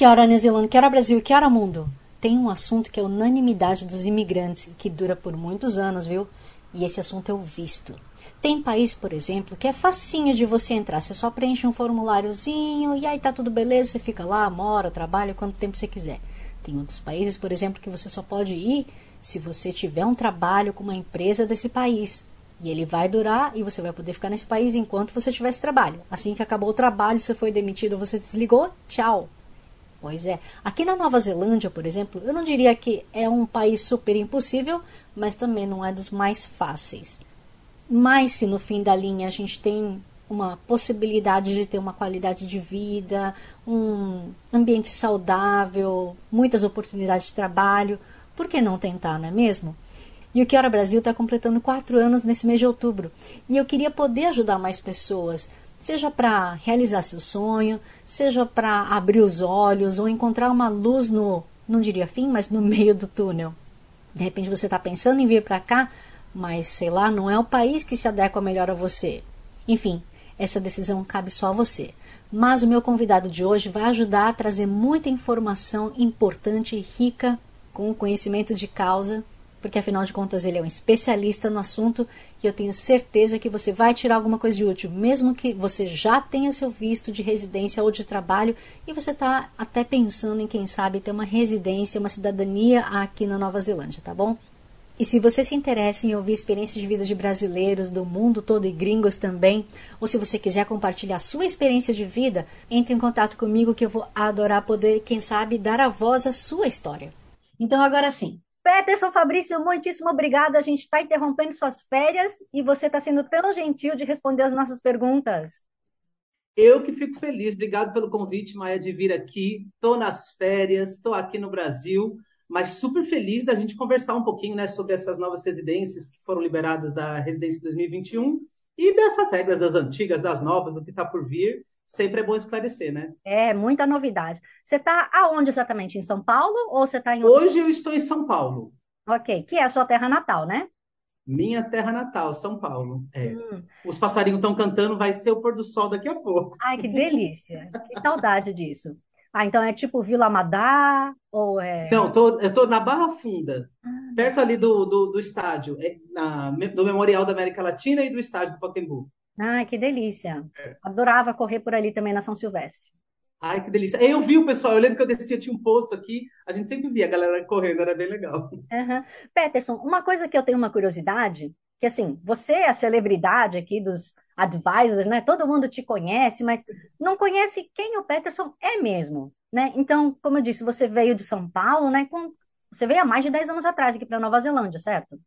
Que hora New Zealand, que hora Brasil, que hora mundo? Tem um assunto que é unanimidade dos imigrantes e que dura por muitos anos, viu? E esse assunto é o visto. Tem país, por exemplo, que é facinho de você entrar. Você só preenche um formuláriozinho e aí tá tudo beleza, você fica lá, mora, trabalha quanto tempo você quiser. Tem outros países, por exemplo, que você só pode ir se você tiver um trabalho com uma empresa desse país. E ele vai durar e você vai poder ficar nesse país enquanto você tiver esse trabalho. Assim que acabou o trabalho, você foi demitido, você desligou, tchau. Pois é. Aqui na Nova Zelândia, por exemplo, eu não diria que é um país super impossível, mas também não é dos mais fáceis. Mas se no fim da linha a gente tem uma possibilidade de ter uma qualidade de vida, um ambiente saudável, muitas oportunidades de trabalho, por que não tentar, não é mesmo? E o Que Hora Brasil está completando quatro anos nesse mês de outubro. E eu queria poder ajudar mais pessoas, seja para realizar seu sonho, seja para abrir os olhos ou encontrar uma luz no, não diria fim, mas no meio do túnel. De repente você está pensando em vir para cá, mas sei lá, não é o país que se adequa melhor a você. Enfim, essa decisão cabe só a você. Mas o meu convidado de hoje vai ajudar a trazer muita informação importante e rica com conhecimento de causa, porque afinal de contas ele é um especialista no assunto e eu tenho certeza que você vai tirar alguma coisa de útil, mesmo que você já tenha seu visto de residência ou de trabalho e você está até pensando em, quem sabe, ter uma residência, uma cidadania aqui na Nova Zelândia, tá bom? E se você se interessa em ouvir experiências de vida de brasileiros do mundo todo e gringos também, ou se você quiser compartilhar sua experiência de vida, entre em contato comigo que eu vou adorar poder, quem sabe, dar a voz à sua história. Então, agora sim. Peterson Fabrício, muitíssimo obrigada. A gente está interrompendo suas férias e você está sendo tão gentil de responder as nossas perguntas. Eu que fico feliz. Obrigado pelo convite, Maia, de vir aqui. Estou nas férias, estou aqui no Brasil, mas super feliz da gente conversar um pouquinho né, sobre essas novas residências que foram liberadas da residência 2021 e dessas regras das antigas, das novas, o que está por vir sempre é bom esclarecer, né? É, muita novidade. Você está aonde exatamente? Em São Paulo ou você está em outro... Hoje eu estou em São Paulo. Ok, que é a sua terra natal, né? Minha terra natal, São Paulo. É. Hum. Os passarinhos estão cantando, vai ser o pôr do sol daqui a pouco. Ai, que delícia. que saudade disso. Ah, então é tipo Vila Amadá ou é... Não, tô, eu estou na Barra Funda, ah, perto ali do, do, do estádio, é, na, do Memorial da América Latina e do estádio do Pacaembu. Ai, que delícia. É. Adorava correr por ali também na São Silvestre. Ai, que delícia. Eu vi o pessoal, eu lembro que eu descia, tinha um posto aqui, a gente sempre via a galera correndo, era bem legal. Uhum. Peterson, uma coisa que eu tenho uma curiosidade, que assim, você é a celebridade aqui dos advisors, né? Todo mundo te conhece, mas não conhece quem o Peterson é mesmo, né? Então, como eu disse, você veio de São Paulo, né? Com... Você veio há mais de 10 anos atrás aqui para Nova Zelândia, certo?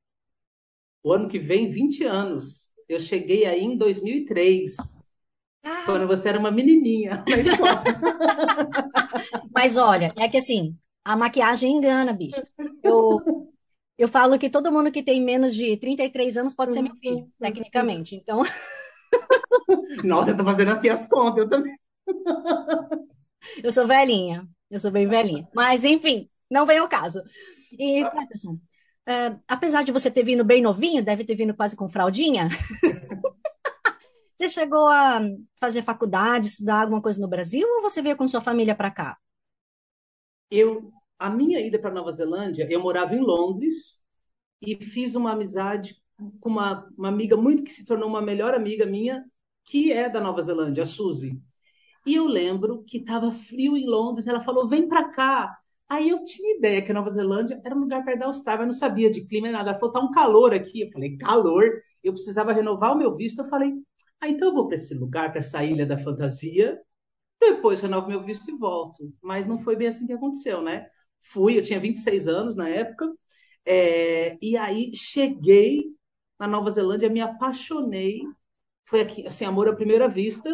O ano que vem, 20 anos. Eu cheguei aí em 2003. Ah. Quando você era uma menininha escola. Mas olha, é que assim, a maquiagem engana, bicho. Eu, eu falo que todo mundo que tem menos de 33 anos pode ser meu filho, tecnicamente. Então. Nossa, eu tô fazendo aqui as contas, eu também. Eu sou velhinha, eu sou bem velhinha. Mas, enfim, não vem ao caso. E, Peterson, Uh, apesar de você ter vindo bem novinho, deve ter vindo quase com fraldinha. você chegou a fazer faculdade, estudar alguma coisa no Brasil ou você veio com sua família para cá? Eu, a minha ida para Nova Zelândia, eu morava em Londres e fiz uma amizade com uma, uma amiga muito que se tornou uma melhor amiga minha, que é da Nova Zelândia, a Suzy. E eu lembro que estava frio em Londres, ela falou: "Vem para cá". Aí eu tinha ideia que a Nova Zelândia era um lugar perto da Austrália, eu não sabia de clima nada. Ela falou, tá um calor aqui. Eu falei, calor? Eu precisava renovar o meu visto. Eu falei, ah, então eu vou para esse lugar, para essa ilha da fantasia. Depois renovo meu visto e volto. Mas não foi bem assim que aconteceu, né? Fui, eu tinha 26 anos na época. É, e aí cheguei na Nova Zelândia, me apaixonei. Foi aqui, assim, amor à primeira vista.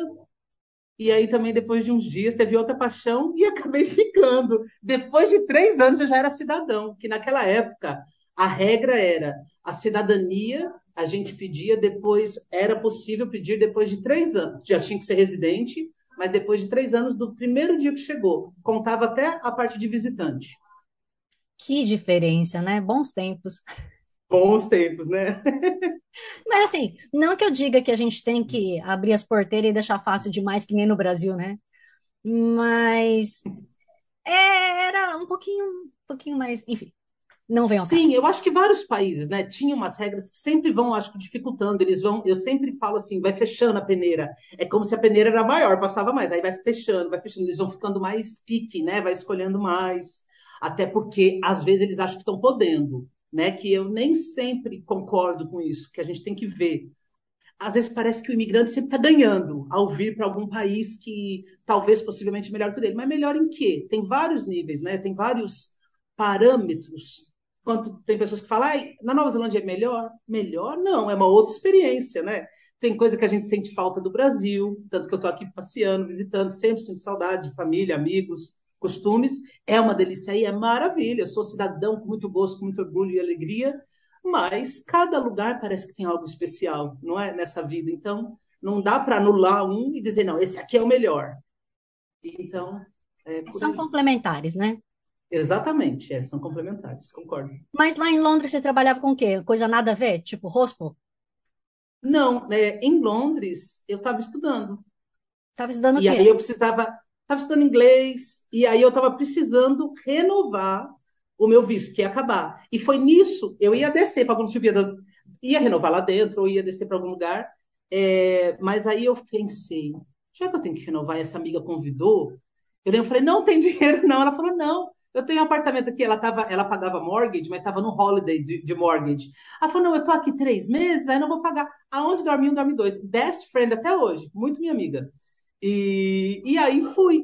E aí também, depois de uns dias, teve outra paixão e acabei ficando. Depois de três anos, eu já era cidadão, que naquela época a regra era a cidadania, a gente pedia depois, era possível pedir depois de três anos. Já tinha que ser residente, mas depois de três anos do primeiro dia que chegou. Contava até a parte de visitante. Que diferença, né? Bons tempos. Bons tempos, né? Mas assim, não que eu diga que a gente tem que abrir as porteiras e deixar fácil demais, que nem no Brasil, né? Mas é, era um pouquinho, um pouquinho mais, enfim, não vem ao caso. Sim, eu acho que vários países, né, tinham umas regras que sempre vão, acho que dificultando. Eles vão, eu sempre falo assim, vai fechando a peneira. É como se a peneira era maior, passava mais. Aí vai fechando, vai fechando. Eles vão ficando mais pique, né? Vai escolhendo mais. Até porque às vezes eles acham que estão podendo né? Que eu nem sempre concordo com isso, que a gente tem que ver. Às vezes parece que o imigrante sempre está ganhando ao vir para algum país que talvez possivelmente melhor que o dele. Mas melhor em quê? Tem vários níveis, né? Tem vários parâmetros. Quanto tem pessoas que falam, na Nova Zelândia é melhor? Melhor não, é uma outra experiência, né? Tem coisa que a gente sente falta do Brasil, tanto que eu estou aqui passeando, visitando, sempre sinto saudade de família, amigos, costumes, é uma delícia aí, é maravilha. Eu sou cidadão com muito gosto, com muito orgulho e alegria, mas cada lugar parece que tem algo especial, não é? Nessa vida. Então, não dá para anular um e dizer, não, esse aqui é o melhor. Então, é São aí. complementares, né? Exatamente, é, são complementares, concordo. Mas lá em Londres você trabalhava com o quê? Coisa nada a ver? Tipo, rospo? Não, é, em Londres eu estava estudando. Estava estudando o E aí quê? eu precisava, estava estudando inglês, e aí eu estava precisando renovar o meu visto, que ia acabar. E foi nisso, eu ia descer para algum tipo das. ia renovar lá dentro, ou ia descer para algum lugar, é, mas aí eu pensei, já que eu tenho que renovar, e essa amiga convidou, eu lembro, falei, não tem dinheiro, não. Ela falou, não. Eu tenho um apartamento aqui, ela, tava, ela pagava mortgage, mas estava no holiday de, de mortgage. Ela falou, não, eu tô aqui três meses, aí não vou pagar. Aonde dorme um, dorme dois. Best friend até hoje, muito minha amiga. E, e aí fui.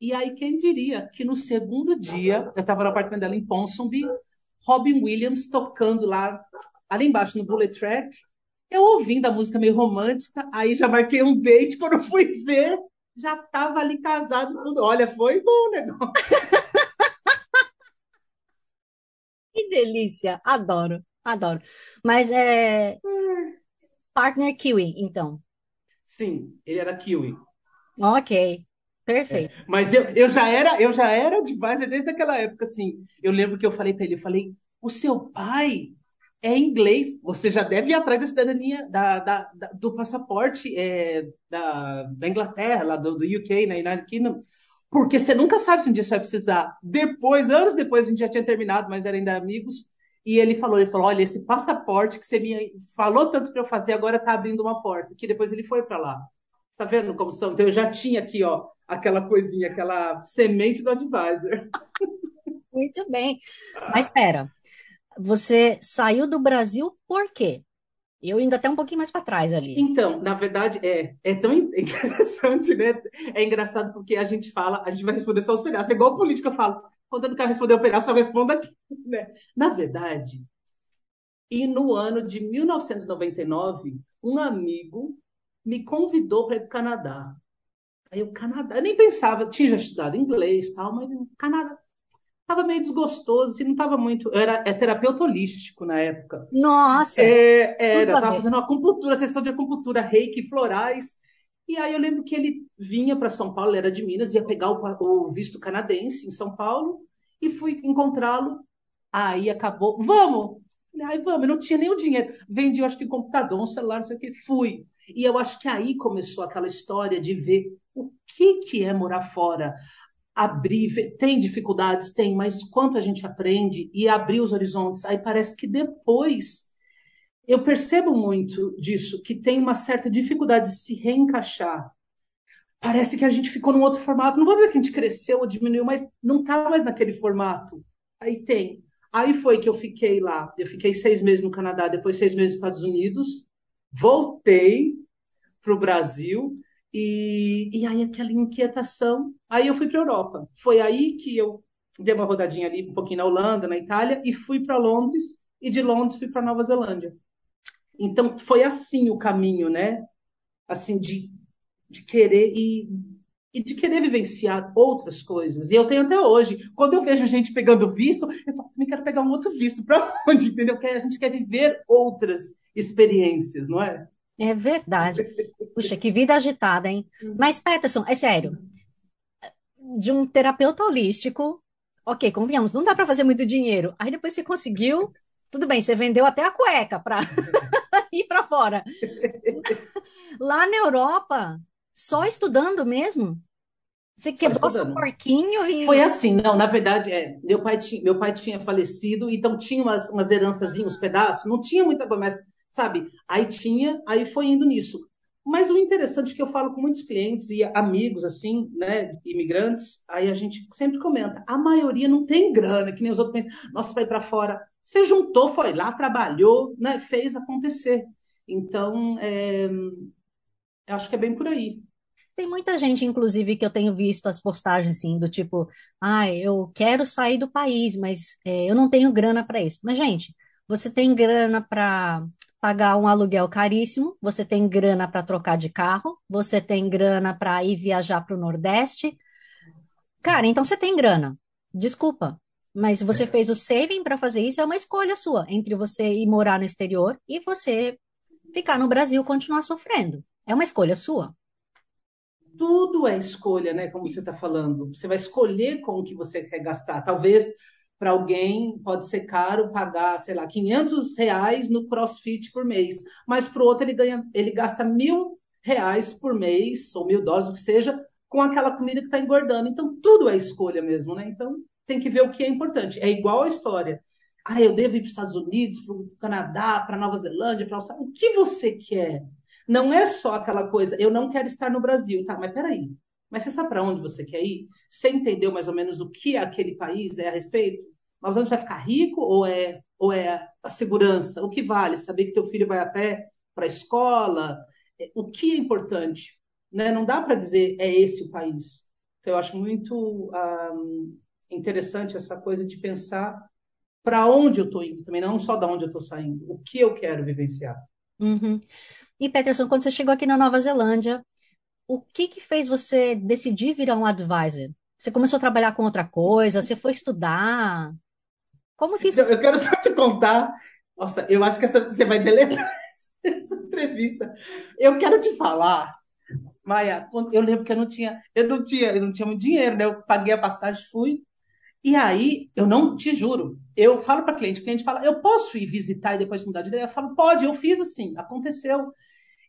E aí, quem diria que no segundo dia, eu estava no apartamento dela em Ponsonby, Robin Williams tocando lá, ali embaixo no Bullet Track, eu ouvindo a música meio romântica, aí já marquei um date, quando eu fui ver, já estava ali casado, tudo. Olha, foi bom o negócio. Que delícia! Adoro, adoro. Mas é partner kiwi, então. Sim, ele era kiwi. Ok, perfeito. Mas eu, eu já era, eu já era advisor desde aquela época, assim. Eu lembro que eu falei para ele, eu falei, o seu pai é inglês, você já deve ir atrás da cidadania, da, da- da- do passaporte é, da, da Inglaterra, lá do, do UK, na United Kingdom, porque você nunca sabe se um dia você vai precisar. Depois, anos depois, a gente já tinha terminado, mas era ainda amigos, e ele falou, ele falou, olha, esse passaporte que você me falou tanto para eu fazer, agora está abrindo uma porta, que depois ele foi para lá. Tá vendo como são? Então eu já tinha aqui, ó, aquela coisinha, aquela semente do advisor. Muito bem. Mas espera, você saiu do Brasil por quê? Eu indo até um pouquinho mais para trás ali. Então, na verdade, é, é tão in- interessante, né? É engraçado porque a gente fala, a gente vai responder só os pedaços. É igual política, eu falo, quando eu não quero responder o pedaço, eu respondo aqui, né? Na verdade, e no ano de 1999, um amigo me convidou para ir para o Canadá. Aí o Canadá, eu nem pensava, eu tinha já estudado inglês e tal, mas o Canadá estava meio desgostoso e não estava muito. Eu era é terapeuta holístico na época. Nossa, É, era, estava fazendo uma acupuntura, sessão de acupuntura, reiki, florais. E aí eu lembro que ele vinha para São Paulo, ele era de Minas, ia pegar o, o visto canadense em São Paulo e fui encontrá-lo. Aí acabou, vamos! Falei, Ai, vamos, eu não tinha nem o dinheiro. Vendi, eu acho que computador, um celular, não sei o que, fui. E eu acho que aí começou aquela história de ver o que que é morar fora abrir, tem dificuldades, tem, mas quanto a gente aprende e abrir os horizontes, aí parece que depois eu percebo muito disso, que tem uma certa dificuldade de se reencaixar. Parece que a gente ficou num outro formato. Não vou dizer que a gente cresceu ou diminuiu, mas não está mais naquele formato. Aí tem. Aí foi que eu fiquei lá. Eu fiquei seis meses no Canadá, depois seis meses nos Estados Unidos. Voltei para o Brasil e, e aí aquela inquietação. Aí eu fui para a Europa. Foi aí que eu dei uma rodadinha ali um pouquinho na Holanda, na Itália e fui para Londres e de Londres fui para Nova Zelândia. Então foi assim o caminho, né? Assim de, de querer e e de querer vivenciar outras coisas. E eu tenho até hoje. Quando eu vejo gente pegando visto, eu falo, também quero pegar um outro visto. Para onde? Entendeu? Porque a gente quer viver outras experiências, não é? É verdade. Puxa, que vida agitada, hein? Mas, Peterson, é sério. De um terapeuta holístico, ok, convenhamos, não dá para fazer muito dinheiro. Aí depois você conseguiu, tudo bem, você vendeu até a cueca para ir para fora. Lá na Europa, só estudando mesmo? Você quebrou seu porquinho e. Foi assim, não, na verdade, é. Meu pai tinha, meu pai tinha falecido, então tinha umas, umas heranças, uns pedaços, não tinha muita coisa, mas, sabe? Aí tinha, aí foi indo nisso. Mas o interessante é que eu falo com muitos clientes e amigos, assim, né, imigrantes, aí a gente sempre comenta, a maioria não tem grana, que nem os outros pensam, nossa, vai para fora. Você juntou, foi lá, trabalhou, né, fez acontecer. Então, é, acho que é bem por aí. Tem muita gente, inclusive, que eu tenho visto as postagens assim, do tipo, ah, eu quero sair do país, mas é, eu não tenho grana para isso. Mas, gente, você tem grana para pagar um aluguel caríssimo, você tem grana para trocar de carro, você tem grana para ir viajar para o Nordeste. Cara, então você tem grana. Desculpa, mas você fez o saving para fazer isso, é uma escolha sua entre você ir morar no exterior e você ficar no Brasil continuar sofrendo. É uma escolha sua tudo é escolha, né? Como você está falando. Você vai escolher com o que você quer gastar. Talvez para alguém pode ser caro pagar, sei lá, 500 reais no CrossFit por mês, mas para o outro ele ganha, ele gasta mil reais por mês ou mil dólares, o que seja, com aquela comida que está engordando. Então tudo é escolha mesmo, né? Então tem que ver o que é importante. É igual a história. Ah, eu devo ir para os Estados Unidos, para o Canadá, para Nova Zelândia, para Austrália. O que você quer? Não é só aquela coisa, eu não quero estar no Brasil, tá? Mas peraí. Mas você sabe para onde você quer ir? Você entendeu mais ou menos o que aquele país é a respeito? Mas onde vai ficar rico ou é ou é a segurança? O que vale? Saber que teu filho vai a pé para a escola? É, o que é importante? Né? Não dá para dizer é esse o país. Então, eu acho muito um, ah, interessante essa coisa de pensar para onde eu estou indo também, não só da onde eu estou saindo, o que eu quero vivenciar. Uhum. E Peterson, quando você chegou aqui na Nova Zelândia, o que que fez você decidir virar um advisor? Você começou a trabalhar com outra coisa? Você foi estudar? Como que isso? Eu quero só te contar. Nossa, eu acho que essa, você vai deletar essa entrevista. Eu quero te falar, Maia. Eu lembro que eu não tinha, eu não tinha, eu não tinha muito dinheiro, né? Eu paguei a passagem, fui. E aí, eu não te juro, eu falo para cliente, cliente fala, eu posso ir visitar e depois mudar de ideia? Eu falo, pode, eu fiz assim, aconteceu.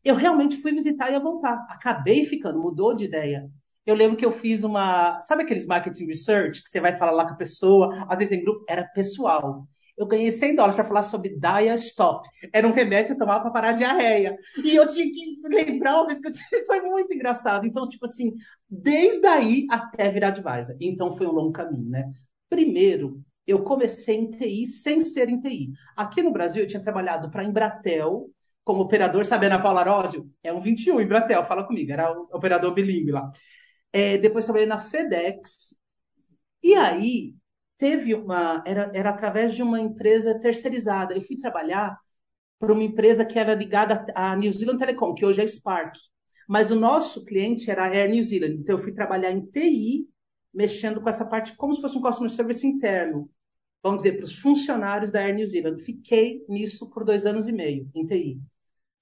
Eu realmente fui visitar e ia voltar. Acabei ficando, mudou de ideia. Eu lembro que eu fiz uma. Sabe aqueles marketing research que você vai falar lá com a pessoa, às vezes em grupo? Era pessoal. Eu ganhei 100 dólares para falar sobre Dia Stop. Era um remédio que você tomava para parar a diarreia. E eu tinha que lembrar uma vez que eu tinha... foi muito engraçado. Então, tipo assim, desde aí até virar advisor. Então, foi um longo caminho, né? Primeiro, eu comecei em TI sem ser em TI. Aqui no Brasil, eu tinha trabalhado para a Embratel, como operador, sabe, Ana Paula Arósio? É um 21, Embratel, fala comigo, era o operador bilíngue lá. É, depois trabalhei na FedEx. E aí, teve uma. Era, era através de uma empresa terceirizada. Eu fui trabalhar para uma empresa que era ligada à New Zealand Telecom, que hoje é Spark. Mas o nosso cliente era Air New Zealand. Então, eu fui trabalhar em TI, mexendo com essa parte como se fosse um customer service interno. Vamos dizer, para os funcionários da Air New Zealand. Fiquei nisso por dois anos e meio, em TI.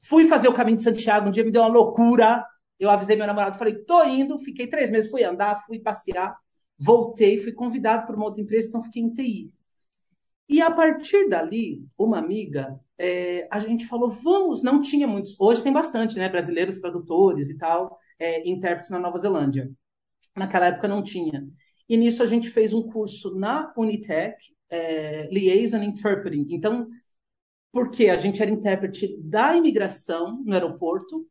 Fui fazer o caminho de Santiago, um dia me deu uma loucura. Eu avisei meu namorado, falei, tô indo, fiquei três meses, fui andar, fui passear, voltei, fui convidado por uma outra empresa, então fiquei em TI. E a partir dali, uma amiga, é, a gente falou, vamos, não tinha muitos, hoje tem bastante, né, brasileiros tradutores e tal, é, intérpretes na Nova Zelândia. Naquela época não tinha. E nisso a gente fez um curso na Unitec, é, Liaison Interpreting. Então, porque a gente era intérprete da imigração no aeroporto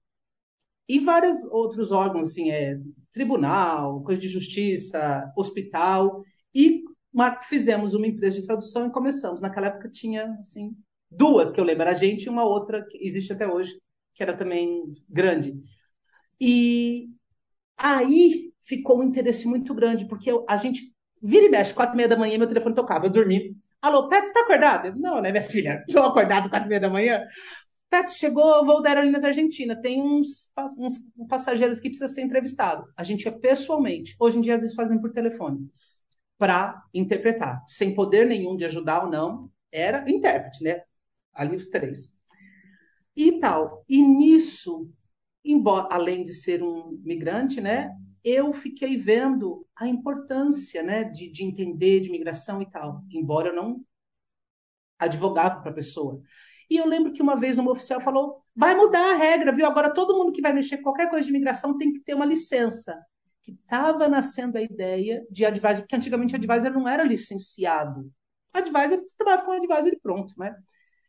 e vários outros órgãos, assim, é, tribunal, coisa de justiça, hospital, e fizemos uma empresa de tradução e começamos. Naquela época tinha, assim, duas que eu lembro, a gente e uma outra que existe até hoje, que era também grande. E aí ficou um interesse muito grande, porque a gente vira e mexe, quatro e meia da manhã, meu telefone tocava, eu dormi, Alô, Pet, você tá acordado? Não, né, minha filha? Estou acordado quatro e meia da manhã. Tati, chegou o voo da Aerolíneas Argentina, tem uns, uns passageiros que precisam ser entrevistados. A gente é pessoalmente. Hoje em dia, às vezes, fazem por telefone para interpretar, sem poder nenhum de ajudar ou não. Era intérprete, né? Ali os três. E tal. E nisso, embora, além de ser um migrante, né? Eu fiquei vendo a importância, né, de, de entender de migração e tal, embora eu não advogava para a pessoa. E eu lembro que uma vez um oficial falou: vai mudar a regra, viu? Agora todo mundo que vai mexer com qualquer coisa de imigração tem que ter uma licença. Que estava nascendo a ideia de advisor, porque antigamente advisor não era licenciado. Advisor, trabalhava com advisor e pronto, né?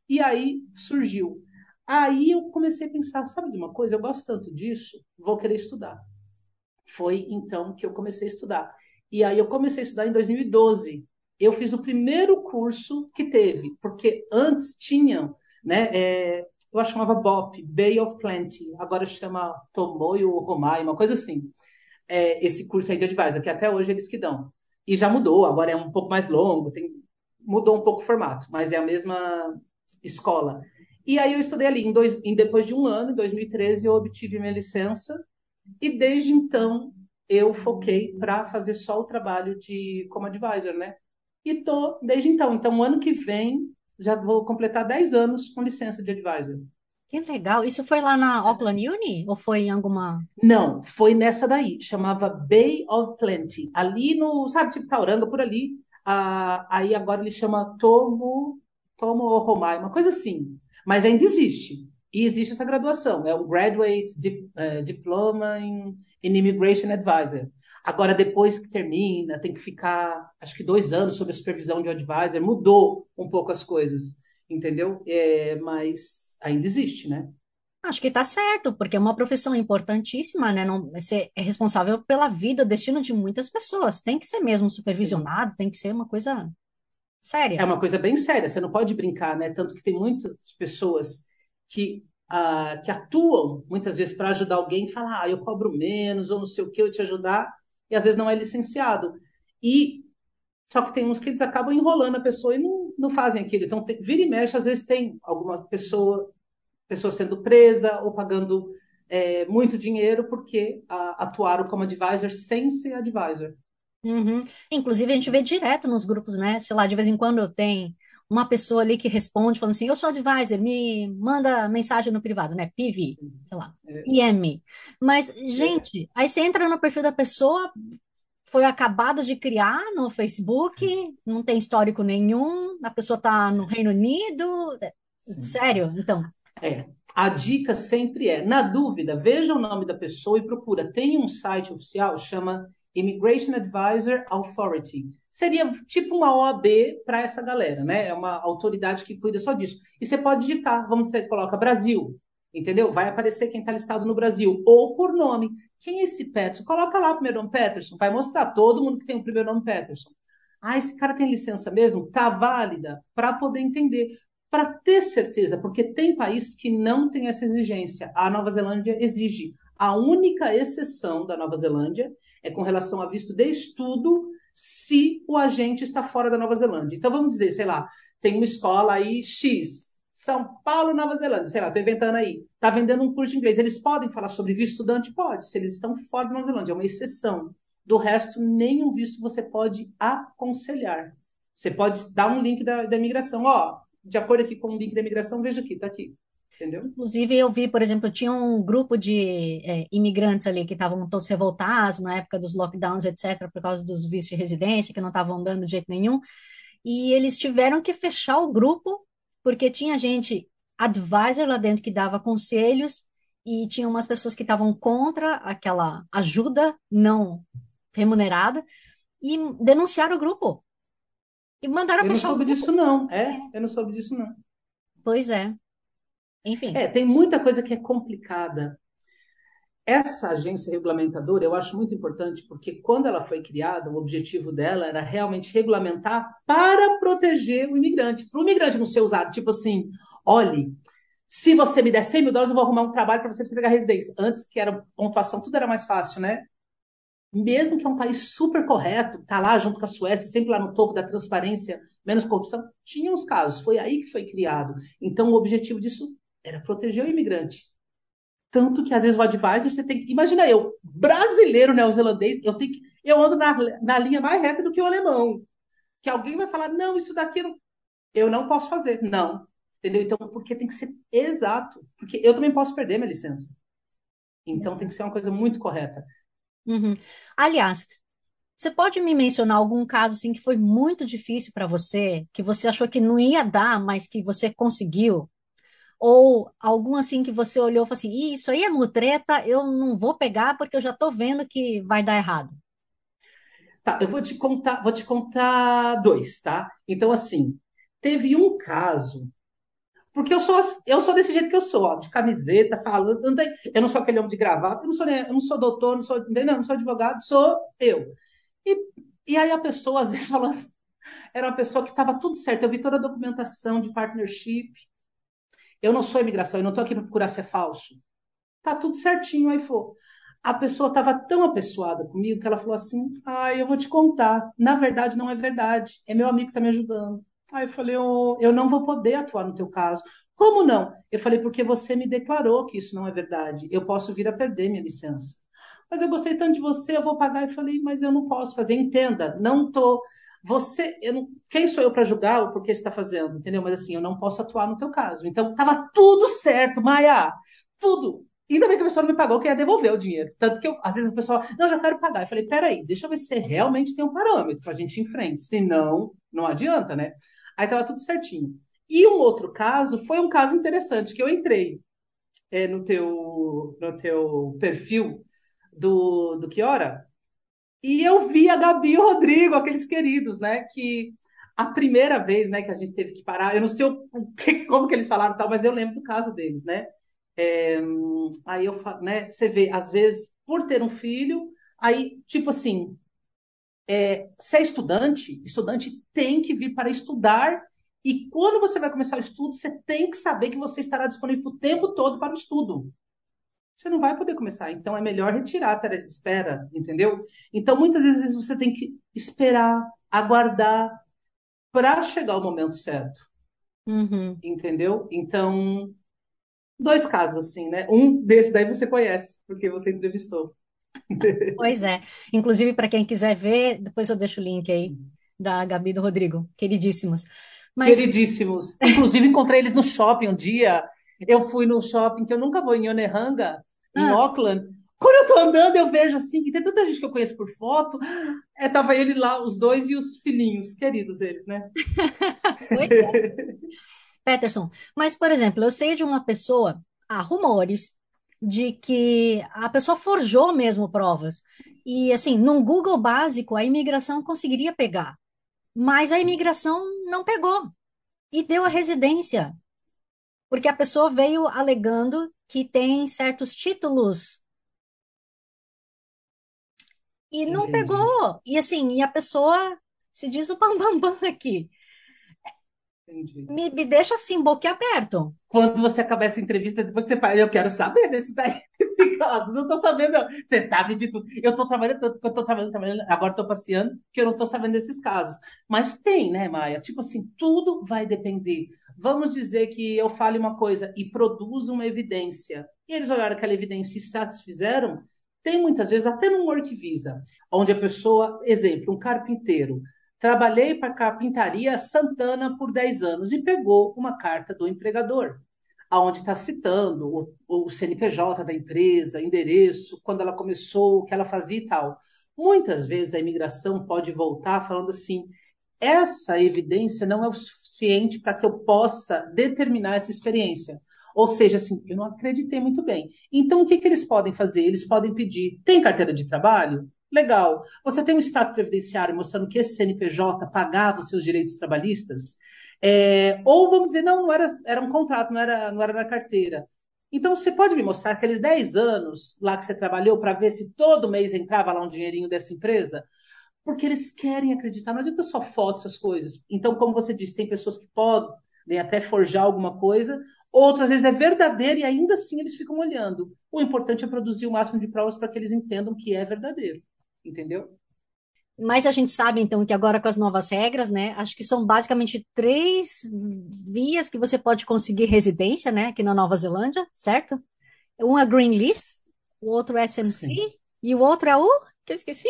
E aí surgiu. Aí eu comecei a pensar: sabe de uma coisa? Eu gosto tanto disso, vou querer estudar. Foi então que eu comecei a estudar. E aí eu comecei a estudar em 2012. Eu fiz o primeiro curso que teve, porque antes tinham né? É, eu chamava BOP, Bay of Plenty, agora chama Tomoyo Romai, uma coisa assim. É, esse curso aí de advisor, que até hoje eles que dão. E já mudou, agora é um pouco mais longo, tem, mudou um pouco o formato, mas é a mesma escola. E aí eu estudei ali, em dois, em, depois de um ano, em 2013, eu obtive minha licença, e desde então eu foquei para fazer só o trabalho de como advisor, né? E tô desde então. Então, ano que vem já vou completar 10 anos com licença de advisor. Que legal. Isso foi lá na Auckland Uni ou foi em alguma? Não, foi nessa daí. Chamava Bay of Plenty. Ali no, sabe, tipo Tauranga, por ali. Ah, aí agora ele chama Tomo, Tomo Romai, uma coisa assim. Mas ainda existe. E existe essa graduação. É o Graduate uh, Diploma in, in Immigration Advisor. Agora, depois que termina, tem que ficar, acho que dois anos sob a supervisão de um advisor. Mudou um pouco as coisas, entendeu? É, mas ainda existe, né? Acho que está certo, porque é uma profissão importantíssima, né? Não, você é responsável pela vida, o destino de muitas pessoas. Tem que ser mesmo supervisionado, tem que ser uma coisa séria. É uma coisa bem séria, você não pode brincar, né? Tanto que tem muitas pessoas que, uh, que atuam, muitas vezes, para ajudar alguém e falar, ah, eu cobro menos, ou não sei o que, eu te ajudar e às vezes não é licenciado. E só que tem uns que eles acabam enrolando a pessoa e não, não fazem aquilo. Então, tem, vira e mexe, às vezes tem alguma pessoa, pessoa sendo presa ou pagando é, muito dinheiro porque a, atuaram como advisor sem ser advisor. Uhum. Inclusive, a gente vê direto nos grupos, né? Sei lá, de vez em quando tem uma pessoa ali que responde falando assim, eu sou advisor, me manda mensagem no privado, né? PV, sei lá, é. IM. Mas, gente, é. aí você entra no perfil da pessoa, foi acabado de criar no Facebook, não tem histórico nenhum, a pessoa está no Reino Unido. Sim. Sério? Então. É. A dica sempre é, na dúvida, veja o nome da pessoa e procura. Tem um site oficial, chama Immigration Advisor Authority. Seria tipo uma OAB para essa galera, né? É uma autoridade que cuida só disso. E você pode digitar, vamos dizer, coloca Brasil, entendeu? Vai aparecer quem está listado no Brasil, ou por nome. Quem é esse Peterson? Coloca lá o primeiro nome Peterson, vai mostrar todo mundo que tem o primeiro nome Peterson. Ah, esse cara tem licença mesmo? Tá válida para poder entender, para ter certeza, porque tem países que não têm essa exigência. A Nova Zelândia exige. A única exceção da Nova Zelândia é com relação a visto de estudo se o agente está fora da Nova Zelândia. Então, vamos dizer, sei lá, tem uma escola aí X, São Paulo, Nova Zelândia, sei lá, estou inventando aí, está vendendo um curso de inglês. Eles podem falar sobre visto estudante? Pode, se eles estão fora da Nova Zelândia, é uma exceção. Do resto, nenhum visto você pode aconselhar. Você pode dar um link da, da imigração. Ó, de acordo aqui com o link da imigração, veja aqui, está aqui. Entendeu? Inclusive, eu vi, por exemplo, tinha um grupo de é, imigrantes ali que estavam todos revoltados na época dos lockdowns, etc., por causa dos vistos de residência, que não estavam dando de jeito nenhum. E eles tiveram que fechar o grupo, porque tinha gente advisor lá dentro que dava conselhos, e tinha umas pessoas que estavam contra aquela ajuda não remunerada, e denunciaram o grupo. E mandaram eu fechar Eu não soube disso, não. É, eu não soube disso, não. Pois é. Enfim. É, tem muita coisa que é complicada. Essa agência regulamentadora eu acho muito importante porque quando ela foi criada, o objetivo dela era realmente regulamentar para proteger o imigrante, para o imigrante não ser usado, tipo assim, olhe, se você me der 100 mil dólares, eu vou arrumar um trabalho para você, pegar residência. Antes que era pontuação, tudo era mais fácil, né? Mesmo que é um país super correto, tá lá junto com a Suécia, sempre lá no topo da transparência, menos corrupção, tinha uns casos, foi aí que foi criado. Então, o objetivo disso era proteger o imigrante. Tanto que às vezes o advisor você tem que. Imagina eu, brasileiro neozelandês, eu tenho que. Eu ando na, na linha mais reta do que o alemão. Que alguém vai falar, não, isso daqui eu não, eu não posso fazer. Não. Entendeu? Então, porque tem que ser exato. Porque eu também posso perder minha licença. Então Exato. tem que ser uma coisa muito correta. Uhum. Aliás, você pode me mencionar algum caso assim que foi muito difícil para você, que você achou que não ia dar, mas que você conseguiu? Ou algum assim que você olhou e falou assim, isso aí é mutreta, eu não vou pegar porque eu já estou vendo que vai dar errado. Tá, eu vou te contar, vou te contar dois, tá? Então, assim, teve um caso, porque eu sou, eu sou desse jeito que eu sou, ó, de camiseta, falando, não, tenho, eu não sou aquele homem de gravata, eu não sou, eu não sou doutor, não sou, não sou advogado, sou eu. E, e aí a pessoa, às vezes, fala, era uma pessoa que estava tudo certo, eu vi toda a documentação de partnership, eu não sou imigração, eu não estou aqui para procurar ser falso. Tá tudo certinho, aí foi. A pessoa estava tão apessoada comigo que ela falou assim: Ah, eu vou te contar. Na verdade, não é verdade. É meu amigo que está me ajudando. Aí eu falei: oh, Eu não vou poder atuar no teu caso. Como não? Eu falei: Porque você me declarou que isso não é verdade. Eu posso vir a perder minha licença. Mas eu gostei tanto de você, eu vou pagar. Eu falei: Mas eu não posso fazer. Entenda, não estou. Tô você, eu não, quem sou eu para julgar o porquê você está fazendo, entendeu? Mas assim, eu não posso atuar no teu caso. Então, estava tudo certo, Maia, tudo. Ainda bem que a pessoa não me pagou, que ia devolver o dinheiro. Tanto que eu, às vezes o pessoal, não, já quero pagar. Eu falei, peraí, deixa eu ver se realmente tem um parâmetro para a gente ir em frente. Senão, não adianta, né? Aí estava tudo certinho. E um outro caso foi um caso interessante, que eu entrei é, no, teu, no teu perfil do, do Que Hora, e eu vi a Gabi e o Rodrigo, aqueles queridos, né? Que a primeira vez, né, que a gente teve que parar, eu não sei o, que, como que eles falaram tal, mas eu lembro do caso deles, né? É, aí eu, né? Você vê, às vezes, por ter um filho, aí, tipo assim, é, se é estudante, estudante tem que vir para estudar e quando você vai começar o estudo, você tem que saber que você estará disponível o tempo todo para o estudo você não vai poder começar. Então é melhor retirar a Teresa espera, entendeu? Então muitas vezes você tem que esperar, aguardar para chegar o momento certo. Uhum. Entendeu? Então, dois casos assim, né? Um desse daí você conhece, porque você entrevistou. Pois é. Inclusive, para quem quiser ver, depois eu deixo o link aí da Gabi e do Rodrigo. Queridíssimos. Mas... Queridíssimos. Inclusive, encontrei eles no shopping um dia. Eu fui no shopping que eu nunca vou em Onehanga, em ah. Auckland. Quando eu tô andando, eu vejo assim, e tem tanta gente que eu conheço por foto. É, tava ele lá, os dois e os filhinhos, queridos eles, né? é. Peterson, mas, por exemplo, eu sei de uma pessoa, há rumores de que a pessoa forjou mesmo provas. E, assim, num Google básico, a imigração conseguiria pegar. Mas a imigração não pegou. E deu a residência. Porque a pessoa veio alegando que tem certos títulos e não Entendi. pegou. E assim, e a pessoa se diz o bambambam bam, bam aqui. Me, me deixa assim, boquiaberto. Quando você acabar essa entrevista, depois que você fala, eu quero saber desse, daí, desse caso. Não tô sabendo, não. Você sabe de tudo. Eu tô trabalhando tanto eu tô trabalhando, trabalhando, agora tô passeando, que eu não tô sabendo desses casos. Mas tem, né, Maia? Tipo assim, tudo vai depender. Vamos dizer que eu fale uma coisa e produza uma evidência. E eles olharam aquela evidência e se satisfizeram. Tem muitas vezes, até no Work Visa, onde a pessoa, exemplo, um carpinteiro, Trabalhei para a Carpintaria Santana por 10 anos e pegou uma carta do empregador, aonde está citando o, o CNPJ da empresa, endereço, quando ela começou, o que ela fazia e tal. Muitas vezes a imigração pode voltar falando assim: essa evidência não é o suficiente para que eu possa determinar essa experiência. Ou seja, assim, eu não acreditei muito bem. Então, o que, que eles podem fazer? Eles podem pedir: tem carteira de trabalho? Legal. Você tem um estado previdenciário mostrando que esse CNPJ pagava os seus direitos trabalhistas? É, ou vamos dizer, não, não era, era um contrato, não era, não era na carteira. Então, você pode me mostrar aqueles 10 anos lá que você trabalhou para ver se todo mês entrava lá um dinheirinho dessa empresa? Porque eles querem acreditar, não adianta só foto, essas coisas. Então, como você disse, tem pessoas que podem até forjar alguma coisa, outras vezes é verdadeiro e ainda assim eles ficam olhando. O importante é produzir o máximo de provas para que eles entendam que é verdadeiro entendeu? Mas a gente sabe, então, que agora com as novas regras, né? Acho que são basicamente três vias que você pode conseguir residência, né? Aqui na Nova Zelândia, certo? Um é Green List, o outro é SMC Sim. e o outro é o que eu esqueci?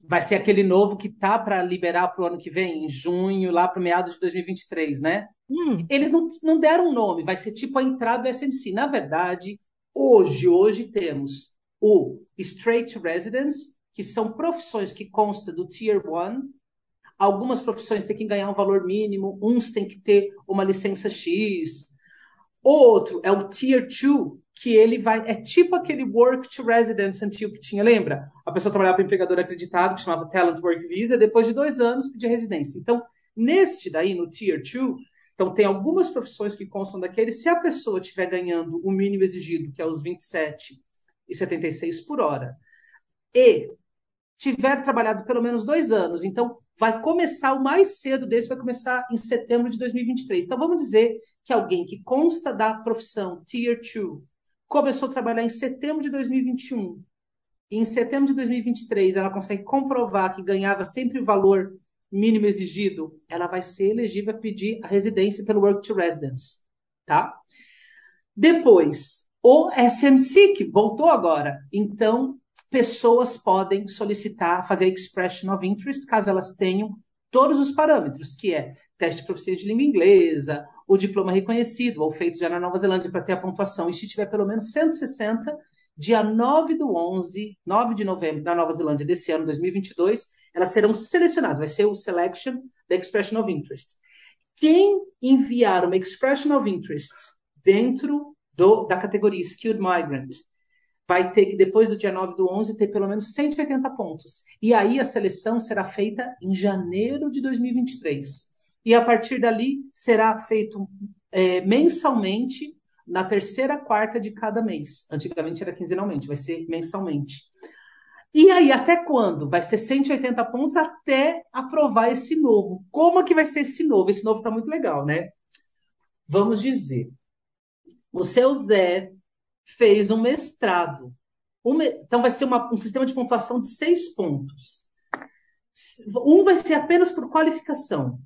Vai ser aquele novo que tá para liberar para o ano que vem, em junho, lá para meados de 2023, né? Hum. Eles não, não deram um nome, vai ser tipo a entrada do SMC. Na verdade, hoje, hoje temos o Straight Residence, que são profissões que constam do Tier 1. Algumas profissões têm que ganhar um valor mínimo, uns têm que ter uma licença X. Outro é o Tier 2, que ele vai. É tipo aquele Work to Residence antigo que tinha, lembra? A pessoa trabalhava para empregador acreditado, que chamava Talent Work Visa, depois de dois anos pedia residência. Então, neste daí, no Tier 2, então tem algumas profissões que constam daquele. Se a pessoa estiver ganhando o mínimo exigido, que é os 27,76 por hora, e tiver trabalhado pelo menos dois anos, então vai começar o mais cedo desse, vai começar em setembro de 2023. Então vamos dizer que alguém que consta da profissão Tier 2 começou a trabalhar em setembro de 2021 e em setembro de 2023 ela consegue comprovar que ganhava sempre o valor mínimo exigido, ela vai ser elegível a pedir a residência pelo Work to Residence, tá? Depois, o SMC, que voltou agora. Então, pessoas podem solicitar, fazer expression of interest, caso elas tenham todos os parâmetros, que é teste de proficiência de língua inglesa, o diploma reconhecido, ou feito já na Nova Zelândia para ter a pontuação, e se tiver pelo menos 160, dia 9 do 11, 9 de novembro, na Nova Zelândia desse ano, 2022, elas serão selecionadas, vai ser o Selection da Expression of Interest. Quem enviar uma Expression of Interest dentro do, da categoria Skilled Migrant vai ter que, depois do dia 9 do 11, ter pelo menos 180 pontos. E aí a seleção será feita em janeiro de 2023. E a partir dali será feito é, mensalmente na terceira quarta de cada mês. Antigamente era quinzenalmente, vai ser mensalmente. E aí, até quando? Vai ser 180 pontos até aprovar esse novo. Como é que vai ser esse novo? Esse novo está muito legal, né? Vamos dizer, o seu Zé fez um mestrado. Então, vai ser uma, um sistema de pontuação de seis pontos. Um vai ser apenas por qualificação.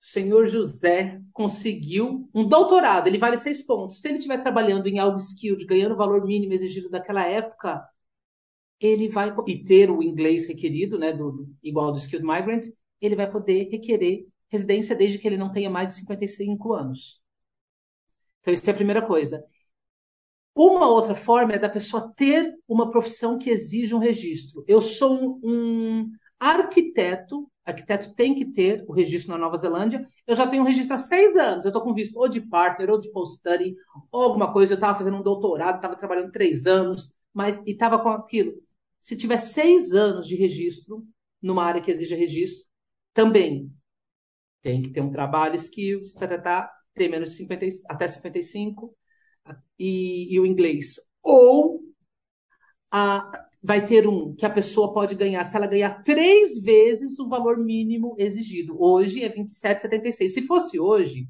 O senhor José conseguiu um doutorado, ele vale seis pontos. Se ele estiver trabalhando em algo skilled, ganhando o valor mínimo exigido daquela época, ele vai e ter o inglês requerido, né, do, igual do skilled migrant, ele vai poder requerer residência desde que ele não tenha mais de 55 anos. Então, isso é a primeira coisa. Uma outra forma é da pessoa ter uma profissão que exige um registro. Eu sou um, arquiteto, arquiteto tem que ter o registro na Nova Zelândia. Eu já tenho um registro há seis anos. Eu estou com visto ou de partner, ou de post-study, ou alguma coisa. Eu estava fazendo um doutorado, estava trabalhando três anos, mas e estava com aquilo. Se tiver seis anos de registro, numa área que exija registro, também tem que ter um trabalho, skills, tá, tá, tá, ter menos de 50, até 55, e, e o inglês. Ou a, vai ter um que a pessoa pode ganhar, se ela ganhar três vezes o valor mínimo exigido. Hoje é 27,76. Se fosse hoje,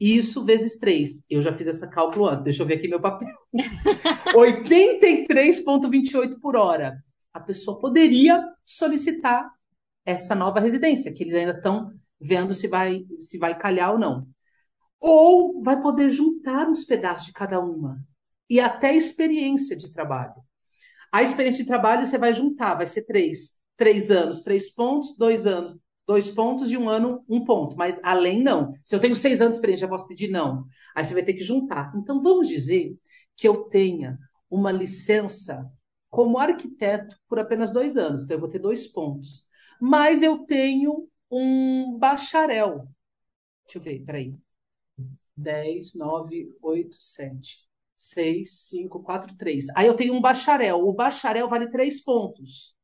isso vezes três. Eu já fiz essa cálculo antes. Deixa eu ver aqui meu papel. 83,28 por hora. A pessoa poderia solicitar essa nova residência, que eles ainda estão vendo se vai, se vai calhar ou não ou vai poder juntar uns pedaços de cada uma e até experiência de trabalho. A experiência de trabalho você vai juntar, vai ser três, três anos, três pontos, dois anos, dois pontos e um ano, um ponto. Mas além não. Se eu tenho seis anos de experiência, já posso pedir não. Aí você vai ter que juntar. Então vamos dizer que eu tenha uma licença como arquiteto por apenas dois anos. Então eu vou ter dois pontos. Mas eu tenho um bacharel. Deixa eu ver, peraí. 10, 9, 8, 7, 6, 5, 4, 3. Aí eu tenho um bacharel. O bacharel vale 3 pontos.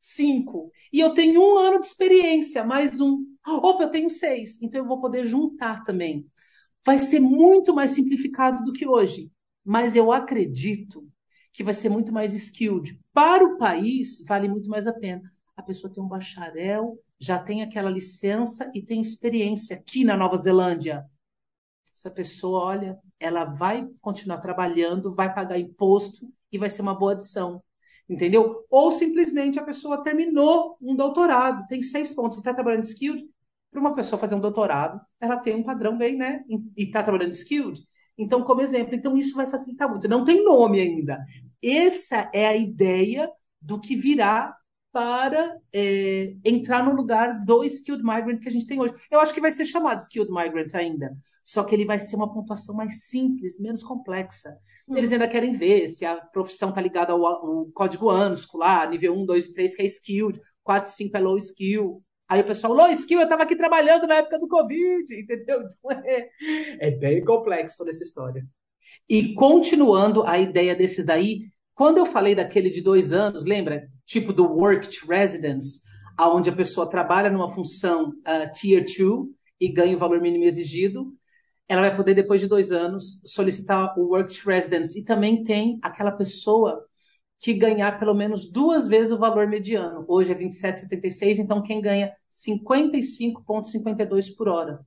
5. E eu tenho um ano de experiência, mais um. Opa, eu tenho 6. Então eu vou poder juntar também. Vai ser muito mais simplificado do que hoje. Mas eu acredito que vai ser muito mais skilled. Para o país, vale muito mais a pena. A pessoa tem um bacharel, já tem aquela licença e tem experiência aqui na Nova Zelândia essa pessoa, olha, ela vai continuar trabalhando, vai pagar imposto e vai ser uma boa adição. entendeu? Ou simplesmente a pessoa terminou um doutorado, tem seis pontos, está trabalhando skilled. Para uma pessoa fazer um doutorado, ela tem um padrão bem, né? E está trabalhando skilled. Então, como exemplo, então isso vai facilitar muito. Não tem nome ainda. Essa é a ideia do que virá para é, entrar no lugar do Skilled Migrant que a gente tem hoje. Eu acho que vai ser chamado Skilled Migrant ainda, só que ele vai ser uma pontuação mais simples, menos complexa. Hum. Eles ainda querem ver se a profissão está ligada ao, ao, código ANSCO lá, nível 1, 2 e 3, que é Skilled, 4 e 5 é Low Skill. Aí o pessoal, low skill, eu estava aqui trabalhando na época do Covid, entendeu? Então é, é bem complexo toda essa história. E continuando a ideia desses daí, quando eu falei daquele de dois anos, lembra? Tipo do worked residence, aonde a pessoa trabalha numa função uh, tier 2 e ganha o valor mínimo exigido, ela vai poder, depois de dois anos, solicitar o worked residence. E também tem aquela pessoa que ganhar pelo menos duas vezes o valor mediano. Hoje é 27,76, então quem ganha 55,52 por hora.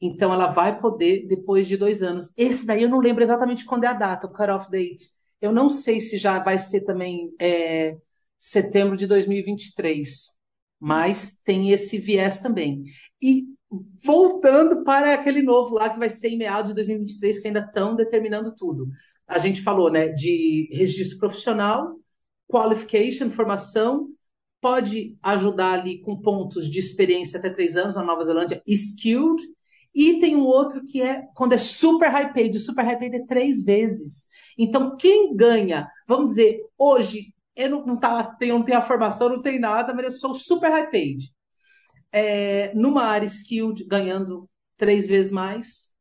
Então ela vai poder, depois de dois anos. Esse daí eu não lembro exatamente quando é a data, o cut-off date. Eu não sei se já vai ser também é, setembro de 2023, mas tem esse viés também. E voltando para aquele novo lá que vai ser em meados de 2023, que ainda estão determinando tudo. A gente falou né, de registro profissional, qualification, formação, pode ajudar ali com pontos de experiência até três anos na Nova Zelândia, skilled, e tem um outro que é quando é super high paid, super high paid é três vezes. Então, quem ganha, vamos dizer, hoje, eu não, não, tá, tenho, não tenho a formação, não tenho nada, mas eu sou super high paid. É, numa área skilled, ganhando três vezes mais,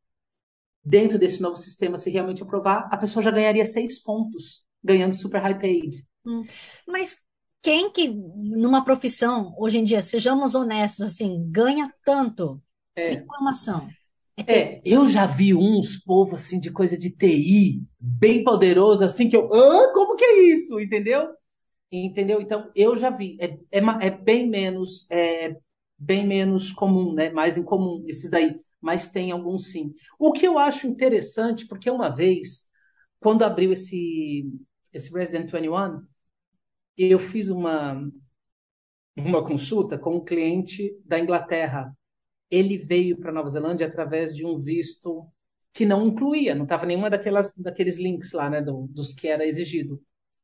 dentro desse novo sistema, se realmente aprovar, a pessoa já ganharia seis pontos, ganhando super high paid. Hum. Mas quem que, numa profissão, hoje em dia, sejamos honestos, assim, ganha tanto. Sem formação? É, eu já vi uns povos assim de coisa de TI bem poderoso, assim, que eu. Ah, como que é isso? Entendeu? Entendeu? Então, eu já vi. É, é, é bem menos. É, bem menos comum, né? Mais incomum, esses daí. Mas tem alguns sim. O que eu acho interessante, porque uma vez, quando abriu esse, esse Resident 21, eu fiz uma, uma consulta com um cliente da Inglaterra ele veio para Nova Zelândia através de um visto que não incluía, não estava nenhuma daquelas, daqueles links lá, né, do, dos que era exigido.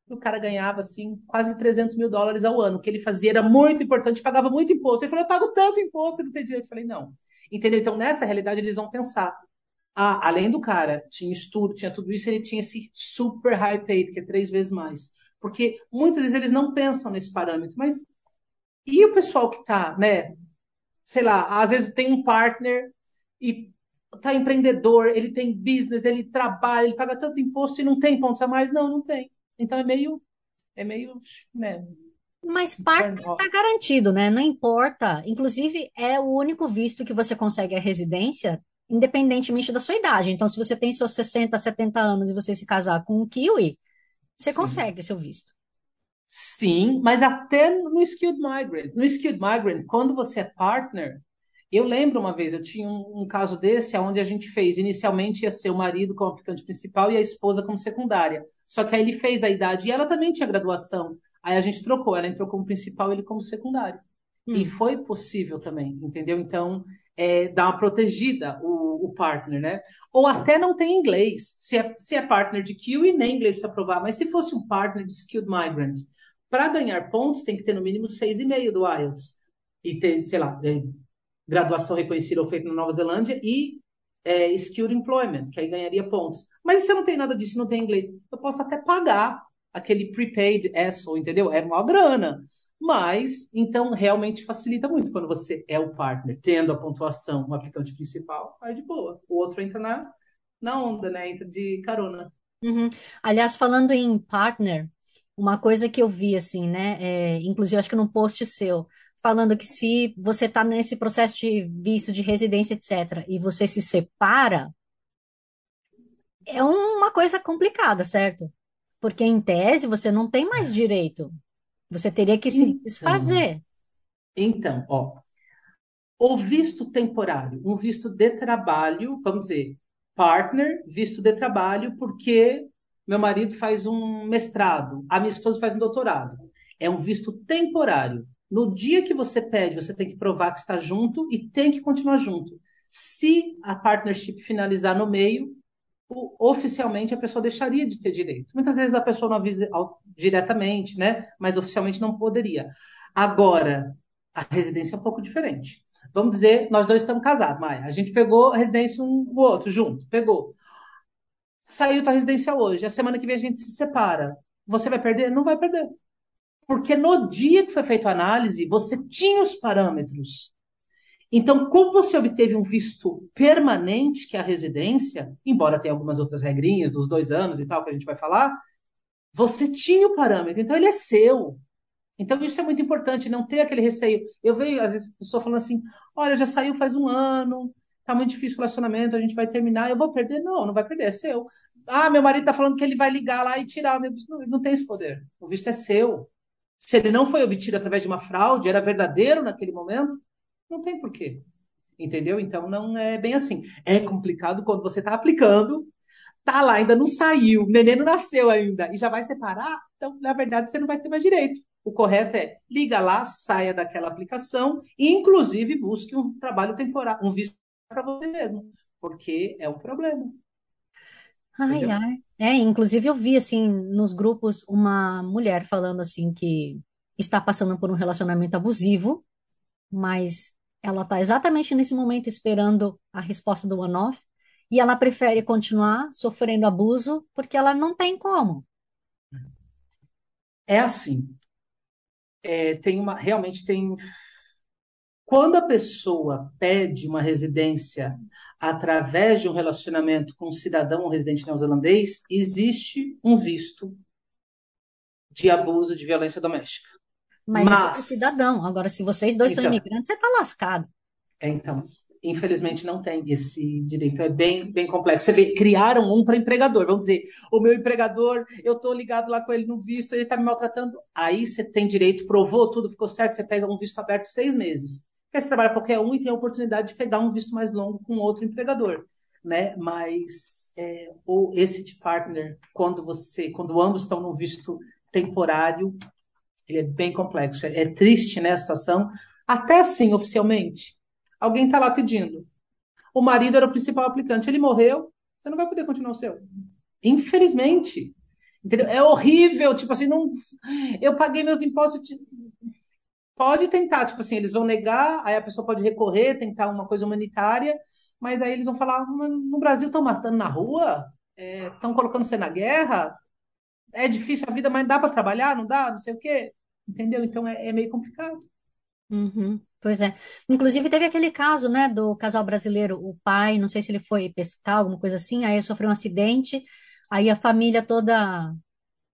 E o cara ganhava, assim, quase 300 mil dólares ao ano. O que ele fazia era muito importante, pagava muito imposto. Ele falou, eu pago tanto imposto, não tem direito. Eu falei, não. Entendeu? Então, nessa realidade, eles vão pensar. Ah, além do cara, tinha estudo, tinha tudo isso, ele tinha esse super high paid, que é três vezes mais. Porque muitas vezes eles não pensam nesse parâmetro, mas e o pessoal que está, né, sei lá, às vezes tem um partner e tá empreendedor, ele tem business, ele trabalha, ele paga tanto imposto e não tem pontos a mais? Não, não tem. Então é meio, é meio, né? Mas partner está garantido, né? Não importa. Inclusive, é o único visto que você consegue a residência, independentemente da sua idade. Então, se você tem seus 60, 70 anos e você se casar com um Kiwi, você Sim. consegue seu visto. Sim, mas até no Skilled Migrant. No Skilled Migrant, quando você é partner, eu lembro uma vez, eu tinha um, um, caso desse, onde a gente fez, inicialmente ia ser o marido como aplicante principal e a esposa como secundária. Só que aí ele fez a idade e ela também tinha graduação. Aí a gente trocou, ela entrou como principal e ele como secundário. Hum. E foi possível também, entendeu? Então, é, dá uma protegida o, o, partner, né? Ou até não tem inglês. Se é, se é partner de QE, nem inglês precisa provar. Mas se fosse um partner de Skilled Migrant, para ganhar pontos, tem que ter no mínimo 6,5 do IELTS. E ter, sei lá, é, graduação reconhecida ou feita na Nova Zelândia e é, Skilled Employment, que aí ganharia pontos. Mas se eu não tenho nada disso, não tenho inglês, eu posso até pagar aquele prepaid ESSO, entendeu? É uma grana. Mas, então, realmente facilita muito quando você é o partner, tendo a pontuação, o aplicante principal, aí de boa. O outro entra na, na onda, né? Entra de carona. Uhum. Aliás, falando em partner, uma coisa que eu vi, assim, né? É, inclusive, acho que num post seu, falando que se você está nesse processo de visto de residência, etc., e você se separa, é uma coisa complicada, certo? Porque, em tese, você não tem mais direito. Você teria que se então, desfazer. Então, ó, o visto temporário, um visto de trabalho, vamos dizer, partner, visto de trabalho, porque meu marido faz um mestrado, a minha esposa faz um doutorado. É um visto temporário. No dia que você pede, você tem que provar que está junto e tem que continuar junto. Se a partnership finalizar no meio, oficialmente a pessoa deixaria de ter direito. Muitas vezes a pessoa não avisa diretamente, né? Mas oficialmente não poderia. Agora, a residência é um pouco diferente. Vamos dizer, nós dois estamos casados, Maia. A gente pegou a residência um o outro junto, pegou. Saiu tua residência hoje, a semana que vem a gente se separa. Você vai perder? Não vai perder. Porque no dia que foi feita a análise, você tinha os parâmetros. Então, como você obteve um visto permanente, que é a residência, embora tenha algumas outras regrinhas dos dois anos e tal, que a gente vai falar, você tinha o parâmetro, então ele é seu. Então, isso é muito importante, não ter aquele receio. Eu vejo, às vezes, a pessoa falando assim: olha, já saiu faz um ano, tá muito difícil o relacionamento, a gente vai terminar, eu vou perder? Não, não vai perder, é seu. Ah, meu marido tá falando que ele vai ligar lá e tirar o meu visto. Não, não tem esse poder. O visto é seu. Se ele não foi obtido através de uma fraude, era verdadeiro naquele momento, não tem porquê. Entendeu? Então não é bem assim. É complicado quando você está aplicando, tá lá, ainda não saiu, o neném não nasceu ainda e já vai separar, então na verdade você não vai ter mais direito. O correto é liga lá, saia daquela aplicação e inclusive busque um trabalho temporário, um visto para você mesmo, porque é um problema. Ai, Entendeu? ai. É, inclusive eu vi assim nos grupos uma mulher falando assim que está passando por um relacionamento abusivo, mas ela está exatamente nesse momento esperando a resposta do one-off e ela prefere continuar sofrendo abuso porque ela não tem como. É assim. É, tem uma, realmente tem. Quando a pessoa pede uma residência através de um relacionamento com um cidadão ou residente neozelandês, existe um visto de abuso de violência doméstica. Mas, Mas... é cidadão. Agora, se vocês dois então, são imigrantes, você está lascado. É, então, infelizmente não tem esse direito. É bem, bem complexo. Você vê, criaram um para empregador. Vamos dizer, o meu empregador, eu estou ligado lá com ele no visto, ele está me maltratando. Aí você tem direito, provou tudo, ficou certo, você pega um visto aberto seis meses. Porque você trabalha qualquer um e tem a oportunidade de pegar um visto mais longo com outro empregador. Né? Mas é, ou esse de partner, quando você, quando ambos estão no visto temporário, ele é bem complexo. É, triste, né, a situação. Até assim, oficialmente, alguém está lá pedindo. O marido era o principal aplicante, ele morreu, você não vai poder continuar o seu. Infelizmente. Entendeu? É horrível, tipo assim, não. Eu paguei meus impostos. Pode tentar, tipo assim, eles vão negar, aí a pessoa pode recorrer, tentar uma coisa humanitária, mas aí eles vão falar: no Brasil estão matando na rua, estão é, colocando você na guerra, é difícil a vida, mas dá para trabalhar, não dá, não sei o quê. Entendeu? Então é, é meio complicado. Uhum, pois é. Inclusive teve aquele caso, né, do casal brasileiro, o pai, não sei se ele foi pescar, alguma coisa assim, aí sofreu um acidente, aí a família toda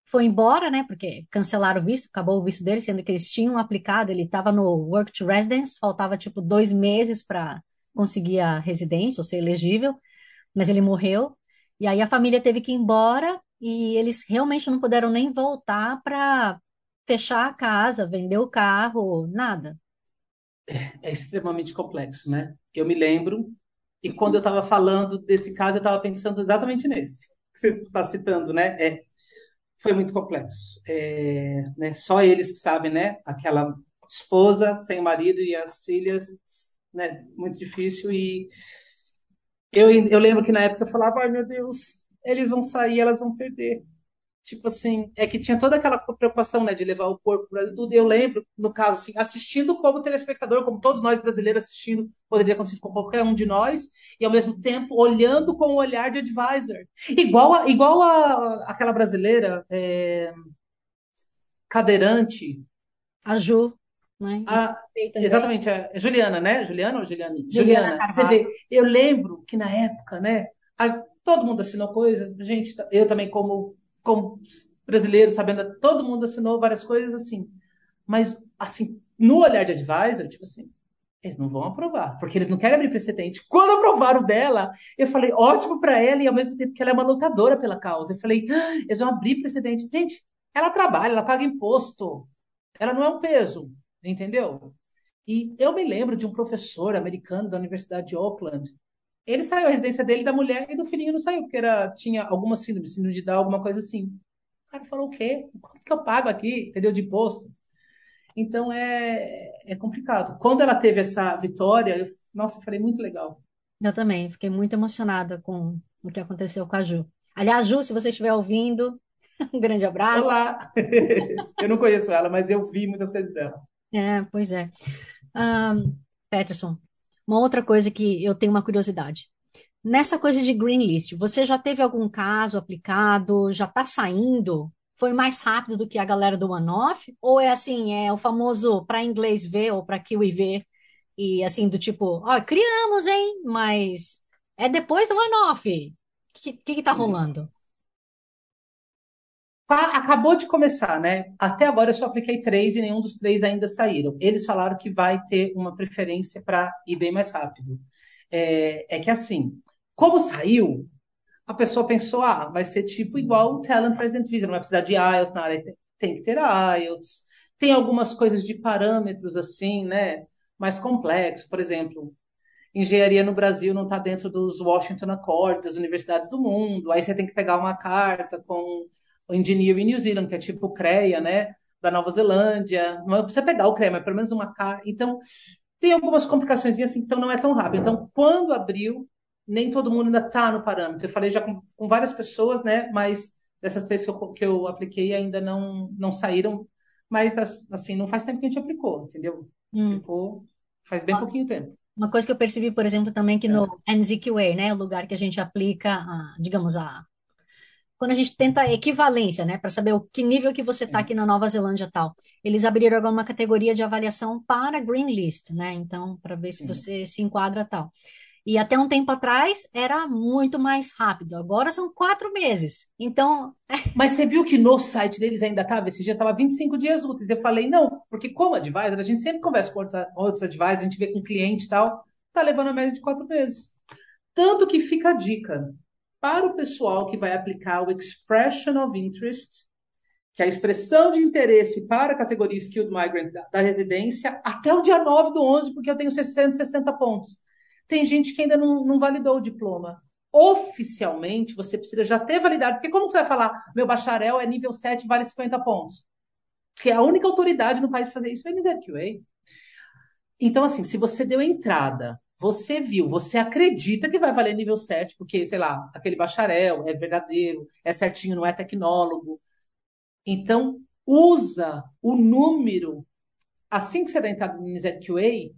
foi embora, né, porque cancelaram o visto, acabou o visto dele, sendo que eles tinham aplicado, ele estava no Work to Residence, faltava tipo dois meses para conseguir a residência, ou ser elegível, mas ele morreu, e aí a família teve que ir embora, e eles realmente não puderam nem voltar para fechar a casa, vender o carro, nada. É, é extremamente complexo, né? Eu me lembro, e quando eu estava falando desse caso, eu estava pensando exatamente nesse que você está citando, né? É, foi muito complexo. É, né? Só eles que sabem, né? Aquela esposa sem marido e as filhas, né? Muito difícil. E eu, eu lembro que na época eu falava, ai meu Deus, eles vão sair, elas vão perder tipo assim, é que tinha toda aquela preocupação, né, de levar o corpo para tudo. Eu lembro, no caso, assim, assistindo como telespectador, como todos nós brasileiros assistindo, poderia acontecer com qualquer um de nós, e ao mesmo tempo olhando com o olhar de advisor. Igual a, igual a, aquela brasileira é, cadeirante. A Ju. Né? A, exatamente, a Juliana, né? Juliana ou Juliana? Juliana, Juliana você vê, eu lembro que na época, né? A, todo mundo assinou coisa, gente, eu também como como brasileiro, sabendo, todo mundo assinou várias coisas assim. Mas, assim, no olhar de advisor, tipo assim, eles não vão aprovar, porque eles não querem abrir precedente. Quando aprovaram dela, eu falei, ótimo para ela, e ao mesmo tempo que ela é uma lutadora pela causa. Eu falei, ah, eles vão abrir precedente. Gente, ela trabalha, ela paga imposto. Ela não é um peso, entendeu? E eu me lembro de um professor americano da Universidade de Auckland, ele saiu, a residência dele, da mulher e do filhinho não saiu, porque era, tinha alguma síndrome, síndrome de Down, alguma coisa assim. O cara falou, o quê? Quanto que eu pago aqui, entendeu, de imposto? Então, é, é complicado. Quando ela teve essa vitória, eu, nossa, eu falei, muito legal. Eu também, fiquei muito emocionada com o que aconteceu com a Ju. Aliás, Ju, se você estiver ouvindo, um grande abraço. Olá! eu não conheço ela, mas eu vi muitas coisas dela. É, pois é. Um, Peterson, uma outra coisa que eu tenho uma curiosidade. Nessa coisa de green list, você já teve algum caso aplicado? Já está saindo? Foi mais rápido do que a galera do one-off? Ou é assim, é o famoso para inglês ver ou para kiwi ver? E assim, do tipo, ó, criamos, hein? Mas é depois do one-off. O que, que que tá rolando? Acabou de começar, né? Até agora eu só apliquei três e nenhum dos três ainda saíram. Eles falaram que vai ter uma preferência para ir bem mais rápido. É, é, que assim, como saiu, a pessoa pensou, ah, vai ser tipo igual o Talent President Visa, não vai precisar de IELTS na área, tem, que ter IELTS. Tem algumas coisas de parâmetros assim, né? Mais complexo, por exemplo, engenharia no Brasil não está dentro dos Washington Accords, das universidades do mundo. Aí você tem que pegar uma carta com Engineering New Zealand, que é tipo o CREA, né? Da Nova Zelândia. Não precisa pegar o CREA, mas pelo menos uma carta. Então, tem algumas complicações assim, então não é tão rápido. Então, quando abriu, nem todo mundo ainda está no parâmetro. Eu falei já com, com, várias pessoas, né? Mas dessas três que eu, que eu apliquei ainda não, não saíram. Mas, assim, não faz tempo que a gente aplicou, entendeu? Hum. Aplicou faz bem ah. pouquinho tempo. Uma coisa que eu percebi, por exemplo, também que no é. NZQA, né, o lugar que a gente aplica, a, digamos, a quando a gente tenta equivalência, né, para saber o que nível que você está aqui na Nova Zelândia tal, eles abriram agora uma categoria de avaliação para Green List, né, então para ver se você se enquadra tal. E até um tempo atrás era muito mais rápido. Agora são quatro meses. Então. Mas você viu que no site deles ainda estava? Esse dia estava 25 dias úteis. Eu falei, não, porque como advisor, a gente sempre conversa com outros advisors, a gente vê com cliente e tal, tá levando a média de quatro meses. Tanto que fica a dica para o pessoal que vai aplicar o Expression of Interest, que é a expressão de interesse para a categoria Skilled Migrant da, da residência, até o dia 9 do 11, porque eu tenho 660 pontos. Tem gente que ainda não, não validou o diploma. Oficialmente, você precisa já ter validado, porque como você vai falar, meu bacharel é nível 7, vale 50 pontos? Que é a única autoridade no país fazer isso é o NZQA. Então, assim, se você deu entrada, você viu, você acredita que vai valer nível 7, porque, sei lá, aquele bacharel é verdadeiro, é certinho, não é tecnólogo. Então, usa o número. Assim que você dá entrada no NZQA,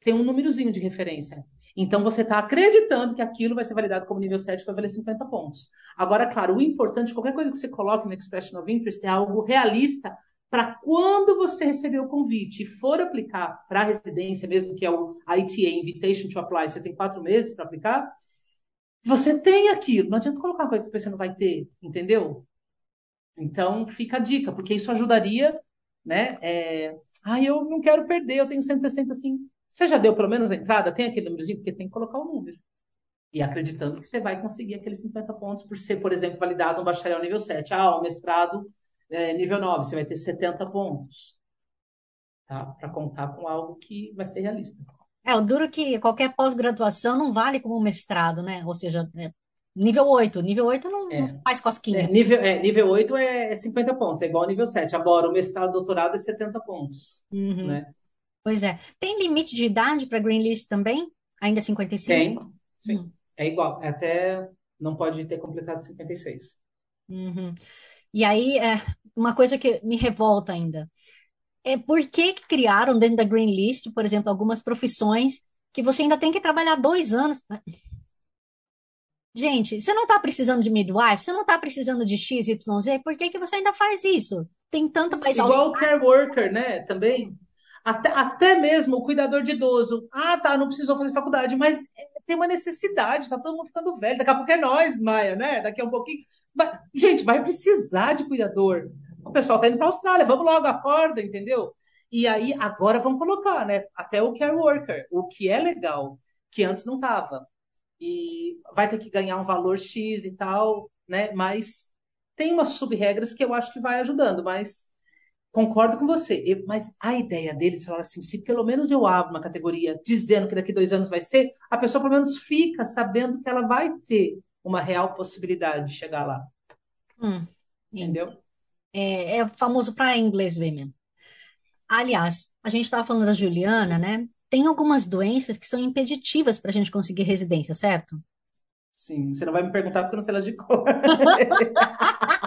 tem um númerozinho de referência. Então você está acreditando que aquilo vai ser validado como nível 7 vai valer 50 pontos. Agora, claro, o importante, qualquer coisa que você coloque no Expression of Interest é algo realista para quando você receber o convite e for aplicar para a residência, mesmo que é o ITA, Invitation to Apply, você tem quatro meses para aplicar, você tem aquilo. Não adianta colocar coisa que você não vai ter, entendeu? Então, fica a dica, porque isso ajudaria, né? É... Ah, eu não quero perder, eu tenho 160 sim. Você já deu pelo menos a entrada? Tem aquele númerozinho? Porque tem que colocar o número. E acreditando que você vai conseguir aqueles 50 pontos por ser, por exemplo, validado um bacharel nível 7. Ah, o mestrado é, nível 9, você vai ter 70 pontos. Tá? Para contar com algo que vai ser realista. É, o duro é que qualquer pós-graduação não vale como mestrado, né? Ou seja, é nível 8. Nível 8 não, é. não faz cosquinha. É, nível, é, nível 8 é 50 pontos, é igual ao nível 7. Agora, o mestrado doutorado é 70 pontos. Uhum. Né? Pois é. Tem limite de idade para Green List também? Ainda 55? Tem, sim. Hum. É igual. Até não pode ter completado 56. Uhum. E aí, é, uma coisa que me revolta ainda é por que criaram dentro da Green List, por exemplo, algumas profissões que você ainda tem que trabalhar dois anos. Gente, você não está precisando de midwife, você não está precisando de X, Y, Z, por que, que você ainda faz isso? Tem tanto mais Igual o care worker, né? Também. Até, até mesmo o cuidador de idoso. Ah, tá, não precisou fazer faculdade, mas tem uma necessidade, tá todo mundo ficando velho. Daqui a pouco é nós, Maia, né? Daqui a um pouquinho. Gente, vai precisar de cuidador. O pessoal tá indo para a Austrália, vamos logo, acorda, entendeu? E aí, agora vamos colocar, né? Até o care worker, o que é legal, que antes não tava. E vai ter que ganhar um valor X e tal, né? Mas tem umas sub-regras que eu acho que vai ajudando, mas concordo com você, eu, mas a ideia deles falar assim, se pelo menos eu abro uma categoria dizendo que daqui dois anos vai ser, a pessoa pelo menos fica sabendo que ela vai ter uma real possibilidade de chegar lá, Hum, entendeu? é, é famoso para inglês ver mesmo. Aliás, a gente estava falando da Juliana, né? Tem algumas doenças que são impeditivas para a gente conseguir residência, certo? Sim, você não vai me perguntar porque eu não sei elas de cor.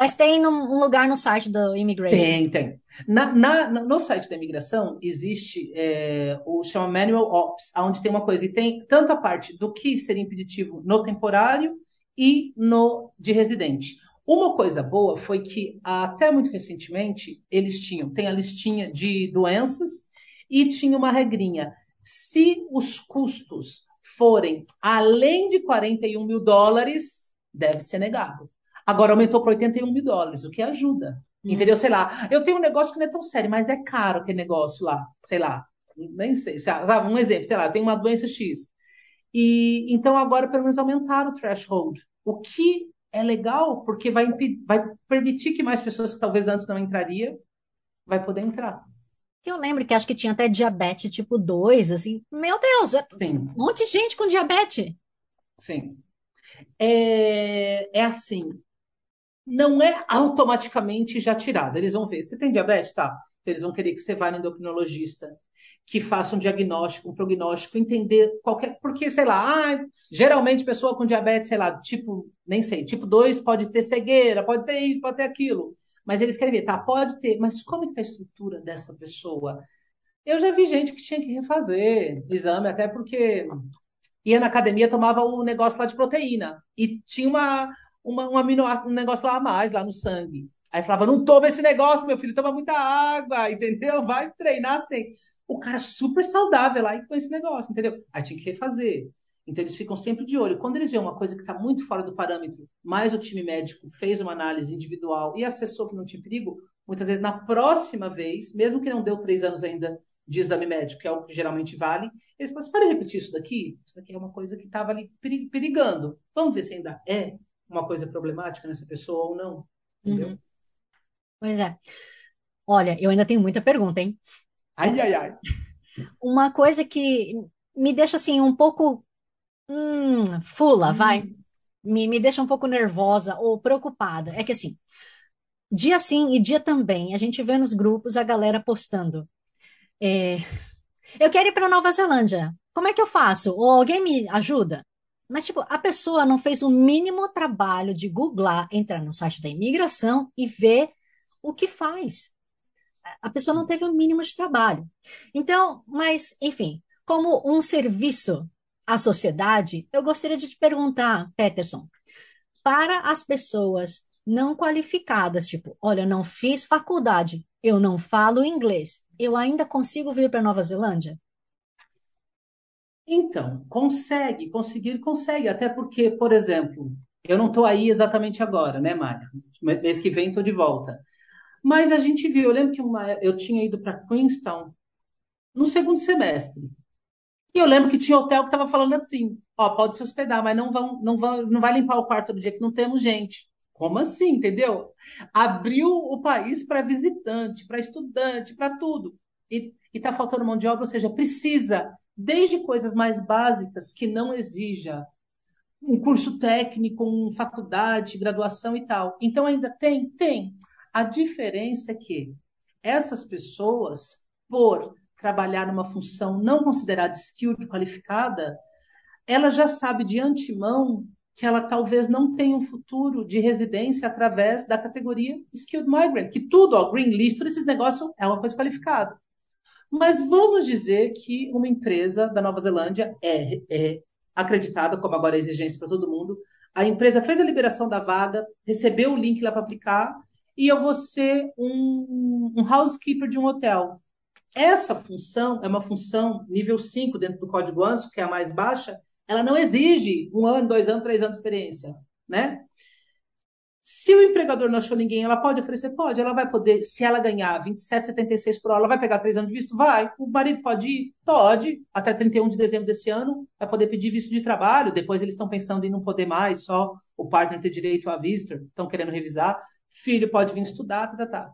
Mas tem um lugar no site do Immigration. Tem, tem. Na, na- no site da imigração existe é, o chama Manual Ops, onde tem uma coisa, e tem tanto a parte do que seria impeditivo no temporário e no de residente. Uma coisa boa foi que até muito recentemente eles tinham, tem a listinha de doenças e tinha uma regrinha. Se os custos forem além de 41 mil dólares, deve ser negado. Agora aumentou para 81 mil dólares, o que ajuda. Entendeu? Sei lá, eu tenho um negócio que não é tão sério, mas é caro aquele negócio lá, sei lá, nem sei, sabe? Um exemplo, sei lá, eu tenho uma doença X. E então agora pelo menos aumentaram o threshold, o que é legal, porque vai, vai permitir que mais pessoas que talvez antes não entraria, vai poder entrar. Eu lembro que acho que tinha até diabetes tipo 2, assim. Meu Deus, é Sim, um monte de gente com diabetes. sim. É, é assim, não é automaticamente já tirado. Eles vão ver. Você tem diabetes? Tá. Então, eles vão querer que você vá no endocrinologista, que faça um diagnóstico, um prognóstico, entender qualquer. Porque, sei lá, ah, geralmente pessoa com diabetes, sei lá, tipo, nem sei, tipo 2 pode ter cegueira, pode ter isso, pode ter aquilo. Mas eles querem ver, tá? Pode ter, mas como é que tá a estrutura dessa pessoa? Eu já vi gente que tinha que refazer exame, até porque ia na academia, tomava o negócio lá de proteína. E tinha uma, uma, um, aminoácido, um negócio lá a mais, lá no sangue. Aí falava, não toma esse negócio, meu filho, toma muita água, entendeu? Vai treinar sem. O cara super saudável lá e com esse negócio, entendeu? Aí tinha que refazer. Então eles ficam sempre de olho. Quando eles veem uma coisa que está muito fora do parâmetro, mas o time médico fez uma análise individual e acessou que não tinha perigo, muitas vezes na próxima vez, mesmo que não deu três anos ainda de exame médico, que é o que geralmente vale, eles falam, você pode repetir isso daqui? Isso daqui é uma coisa que estava ali peri- perigando. Vamos ver se ainda é uma coisa problemática nessa pessoa ou não. Entendeu? Uhum. Pois é. Olha, eu ainda tenho muita pergunta, hein? Ai, ai, ai. Uma coisa que me deixa assim um pouco hum, fula, vai. Hum, Me, me deixa um pouco nervosa ou preocupada. É que assim, dia sim e dia também, a gente vê nos grupos a galera postando. é, eu quero ir para Nova Zelândia. Como é que eu faço? Ou alguém me ajuda? Mas, tipo, a pessoa não fez o mínimo trabalho de googlar, entrar no site da imigração e ver o que faz. A pessoa não teve o mínimo de trabalho. Então, mas, enfim, como um serviço à sociedade, eu gostaria de te perguntar, Peterson, para as pessoas não qualificadas, tipo, olha, eu não fiz faculdade, eu não falo inglês, eu ainda consigo vir para Nova Zelândia? Então, consegue, conseguir, consegue. Até porque, por exemplo, eu não estou aí exatamente agora, né, Mária? Mês que vem estou de volta. Mas a gente viu, eu lembro que uma, eu tinha ido para Queenstown no segundo semestre. E eu lembro que tinha hotel que estava falando assim: ó, pode se hospedar, mas não vão, não vão, não vai limpar o quarto do dia que não temos gente. Como assim, entendeu? Abriu o país para visitante, para estudante, para tudo. E está faltando mão de obra, ou seja, precisa, desde coisas mais básicas que não exija um curso técnico, uma faculdade, graduação e tal. Então ainda tem? Tem. A diferença é que essas pessoas, por trabalhar numa função não considerada skilled, qualificada, ela já sabe de antemão que ela talvez não tenha um futuro de residência através da categoria skilled migrant, que tudo, ó, green list, todos esses negócios é uma coisa qualificada. Mas vamos dizer que uma empresa da Nova Zelândia é, é acreditada, como agora é exigência para todo mundo. A empresa fez a liberação da vaga, recebeu o link lá para aplicar, e eu vou ser um, um housekeeper de um hotel. Essa função é uma função nível 5 dentro do código ANSO, que é a mais baixa, ela não exige um ano, dois anos, três anos de experiência, né? Se o empregador não achou ninguém, ela pode oferecer? Pode. Ela vai poder, se ela ganhar 27,76 por hora, ela vai pegar três anos de visto? Vai. O marido pode ir? Pode. Até 31 de dezembro desse ano, vai poder pedir visto de trabalho. Depois eles estão pensando em não poder mais, só o partner ter direito a visitor, estão querendo revisar. filho pode vir estudar, tá, tá, tá.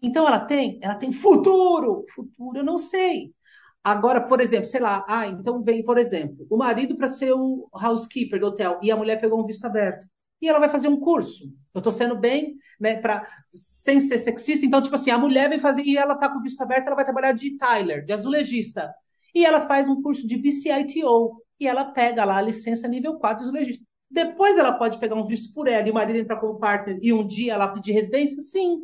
Então ela tem, ela tem futuro, futuro eu não sei. Agora, por exemplo, sei lá, ah, então vem, por exemplo, o marido para ser o housekeeper do hotel e a mulher pegou um visto aberto. E ela vai fazer um curso. Eu estou sendo bem, né, para sem ser sexista. Então, tipo assim, a mulher vem fazer e ela tá com o visto aberto, ela vai trabalhar de Tyler, de azulejista. E ela faz um curso de BCITO e ela pega lá a licença nível 4 de azulejista. Depois ela pode pegar um visto por ela e o marido entrar como partner e um dia ela pedir residência? Sim.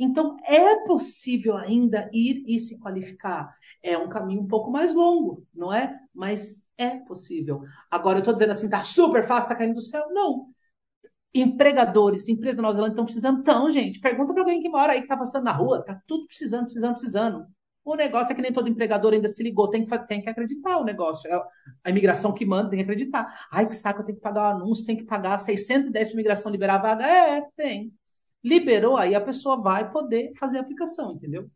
Então, é possível ainda ir e se qualificar. É um caminho um pouco mais longo, não é? Mas é possível. Agora, eu estou dizendo assim, tá super fácil, tá caindo do céu? Não. Empregadores, empresas da Nova Zelândia estão precisando? Então, gente, pergunta para alguém que mora aí, que está passando na rua. Tá tudo precisando, precisando, precisando. O negócio é que nem todo empregador ainda se ligou, tem que, tem que acreditar o negócio. É a imigração que manda, tem que acreditar. Ai, que saco, eu tenho que pagar o anúncio, tem que pagar 610 para a imigração liberar a vaga. É, tem. Liberou, aí a pessoa vai poder fazer a aplicação, entendeu?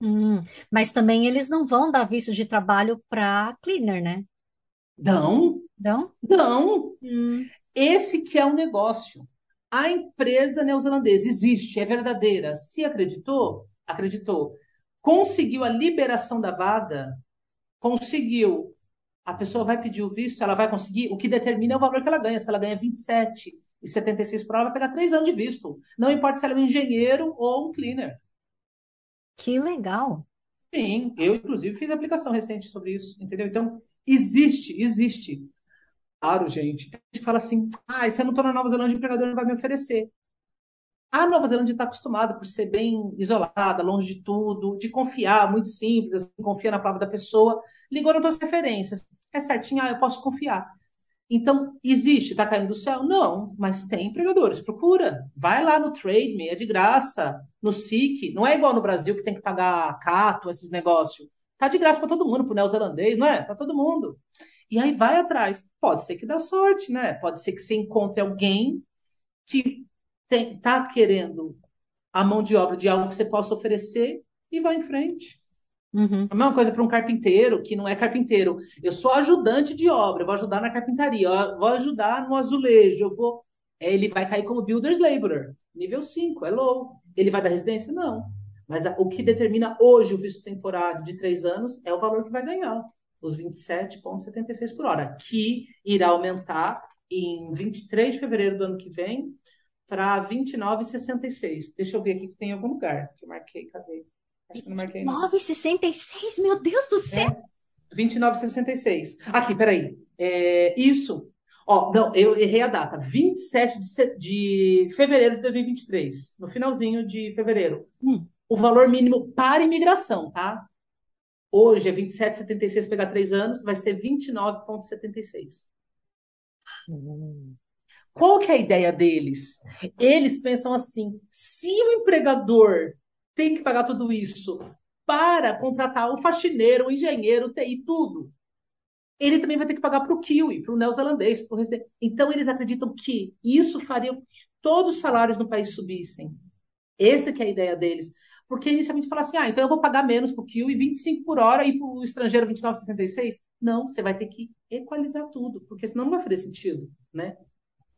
Hum, mas também eles não vão dar visto de trabalho para cleaner, né? Não, Não? não. Hum, Esse que é o negócio. A empresa neozelandesa existe, é verdadeira. Se acreditou, acreditou. Conseguiu a liberação da vaga, conseguiu. A pessoa vai pedir o visto, ela vai conseguir. O que determina é o valor que ela ganha. Se ela ganha 27,76 por hora, ela vai pegar três anos de visto. Não importa se ela é um engenheiro ou um cleaner. que legal. Sim, eu inclusive fiz aplicação recente sobre isso, entendeu? Então, existe, existe. Claro, gente. Tem gente que fala assim: ah, se eu não estou na Nova Zelândia, o empregador não vai me oferecer. A Nova Zelândia está acostumada por ser bem isolada, longe de tudo, de confiar, muito simples, assim, confia na palavra da pessoa. Ligou nas tuas referências. É certinho, ah, eu posso confiar. Então, existe, está caindo do céu? Não, mas tem empregadores, procura. Vai lá no Trade Me, é de graça. No SIC, não é igual no Brasil que tem que pagar cato, esses negócios. Tá de graça para todo mundo, para o neozelandês, não é? Para todo mundo. E aí vai atrás. Pode ser que dá sorte, né? Pode ser que você encontre alguém que está querendo a mão de obra de algo que você possa oferecer e vai em frente. Uhum. A mesma coisa para um carpinteiro que não é carpinteiro. Eu sou ajudante de obra, eu vou ajudar na carpintaria, eu vou ajudar no azulejo, eu vou. É, Ele vai cair como builder's laborer, nível 5, é low. Ele vai dar residência? Não. Mas o que determina hoje o visto temporário de três anos é o valor que vai ganhar, os 27,76 por hora, que irá aumentar em 23 de fevereiro do ano que vem para 29,66. Deixa eu ver aqui que tem em algum lugar que eu marquei, cadê? Acho que não marquei, não. 9,66, meu Deus do céu! É, 29,66. Aqui, peraí. É, isso. Ó, não, eu errei a data. 27 de, de fevereiro de 2023. No finalzinho de fevereiro. Hum. O valor mínimo para imigração, tá? Hoje é 27,76 pegar três anos, vai ser 29,76. Qual que é a ideia deles? Eles pensam assim: se o empregador tem que pagar tudo isso para contratar o faxineiro, o engenheiro, o TI, tudo, ele também vai ter que pagar para o Kiwi, para o neozelandês, para o residente. Então, eles acreditam que isso faria que todos os salários no país subissem. Essa que é a ideia deles. Porque inicialmente fala assim, ah, então eu vou pagar menos para o Kiwi, 25 por hora, e para o estrangeiro 29,66. Não, você vai ter que equalizar tudo, porque senão não vai fazer sentido, né?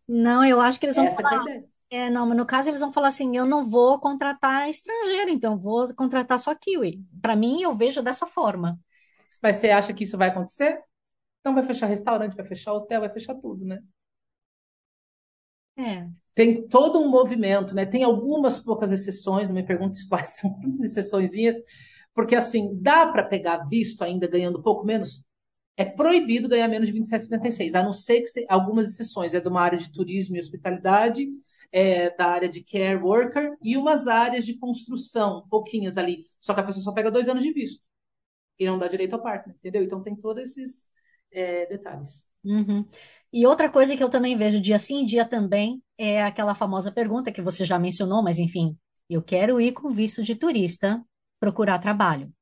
Não, eu acho que eles vão Essa é falar. ideia. É, não, mas no caso eles vão falar assim: eu não vou contratar estrangeiro, então vou contratar só Kiwi. Para mim, eu vejo dessa forma. Mas você acha que isso vai acontecer? Então vai fechar restaurante, vai fechar hotel, vai fechar tudo, né? É. Tem todo um movimento, né? Tem algumas poucas exceções, não me pergunte quais são as exceçõezinhas, porque assim, dá para pegar visto ainda ganhando pouco menos? É proibido ganhar menos de 27,76, a não ser que algumas exceções, é de uma área de turismo e hospitalidade, é da área de care worker e umas áreas de construção, pouquinhas ali. Só que a pessoa só pega dois anos de visto e não dá direito ao partner, entendeu? Então tem todos esses é, detalhes. Uhum. E outra coisa que eu também vejo dia sim, dia também, é aquela famosa pergunta que você já mencionou, mas enfim, eu quero ir com visto de turista procurar trabalho.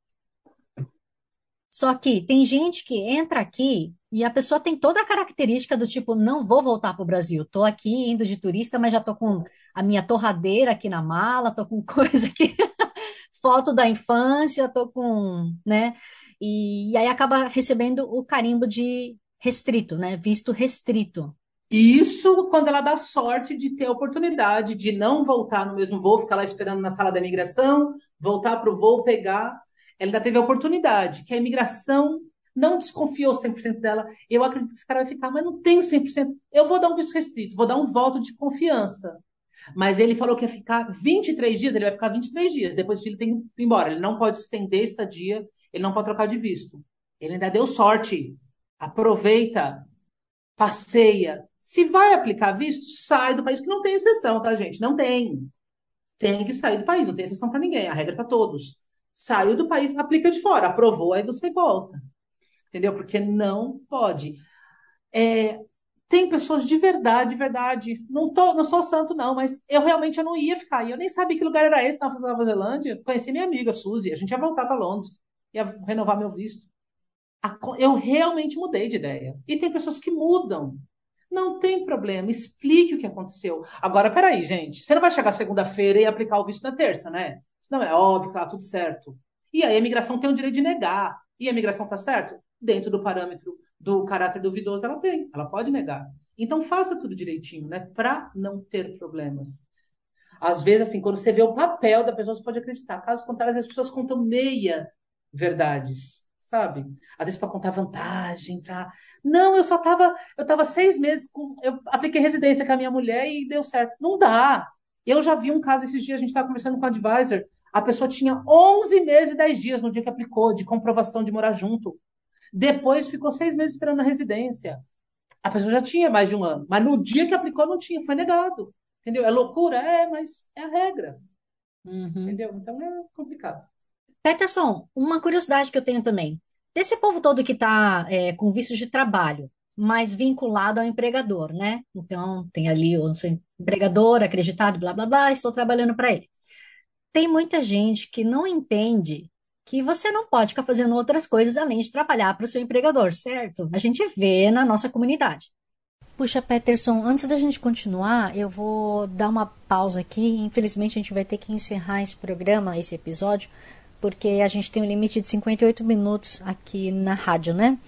Só que tem gente que entra aqui e a pessoa tem toda a característica do tipo, não vou voltar para o Brasil, tô aqui indo de turista, mas já tô com a minha torradeira aqui na mala, tô com coisa aqui, foto da infância, tô com, né? E, e aí acaba recebendo o carimbo de restrito, né? Visto restrito. Isso quando ela dá sorte de ter a oportunidade de não voltar no mesmo voo, ficar lá esperando na sala da imigração, voltar para o voo, pegar. Ela ainda teve a oportunidade, que a imigração não desconfiou 100% dela. Eu acredito que esse cara vai ficar, mas não tenho 100%. Eu vou dar um visto restrito, vou dar um voto de confiança. Mas ele falou que ia ficar 23 dias, ele vai ficar 23 dias. Depois ele tem que ir embora. Ele não pode estender estadia, ele não pode trocar de visto. Ele ainda deu sorte. Aproveita, passeia. Se vai aplicar visto, sai do país, que não tem exceção, tá, gente? Não tem. Tem que sair do país, não tem exceção para ninguém, a regra é para todos. Saiu do país, aplica de fora, aprovou, aí você volta. Entendeu? Porque não pode. É, tem pessoas de verdade, de verdade. Não, tô, não sou santo, não, mas eu realmente eu não ia ficar aí. Eu nem sabia que lugar era esse na Nova Zelândia. Conheci minha amiga, Suzy. A gente ia voltar para Londres. Ia renovar meu visto. Eu realmente mudei de ideia. E tem pessoas que mudam. Não tem problema, explique o que aconteceu. Agora, peraí, gente. Você não vai chegar segunda-feira e aplicar o visto na terça, né? Não é óbvio tá tudo certo. E aí a imigração tem o direito de negar. E a imigração tá certo? Dentro do parâmetro do caráter duvidoso, ela tem. Ela pode negar. Então faça tudo direitinho, né? Para não ter problemas. Às vezes, assim, quando você vê o papel da pessoa, você pode acreditar. Caso contrário, as pessoas contam meia verdades sabe? Às vezes para contar vantagem, pra... Não, eu só tava, eu tava seis meses com, eu apliquei residência com a minha mulher e deu certo. Não dá. Eu já vi um caso esses dias, a gente estava conversando com o advisor, a pessoa tinha 11 meses e 10 dias no dia que aplicou, de comprovação de morar junto. Depois ficou seis meses esperando a residência. A pessoa já tinha mais de um ano, mas no dia que aplicou não tinha, foi negado. Entendeu? É loucura? É, mas é a regra. Uhum. Entendeu? Então é complicado. Peterson, uma curiosidade que eu tenho também. Desse povo todo que está é, com visto de trabalho, mas vinculado ao empregador, né? Então, tem ali o seu empregador acreditado, blá, blá, blá, estou trabalhando para ele. Tem muita gente que não entende que você não pode ficar fazendo outras coisas além de trabalhar para o seu empregador, certo? A gente vê na nossa comunidade. Puxa, Peterson, antes da gente continuar, eu vou dar uma pausa aqui. Infelizmente, a gente vai ter que encerrar esse programa, esse episódio, porque a gente tem um limite de 58 minutos aqui na rádio, né?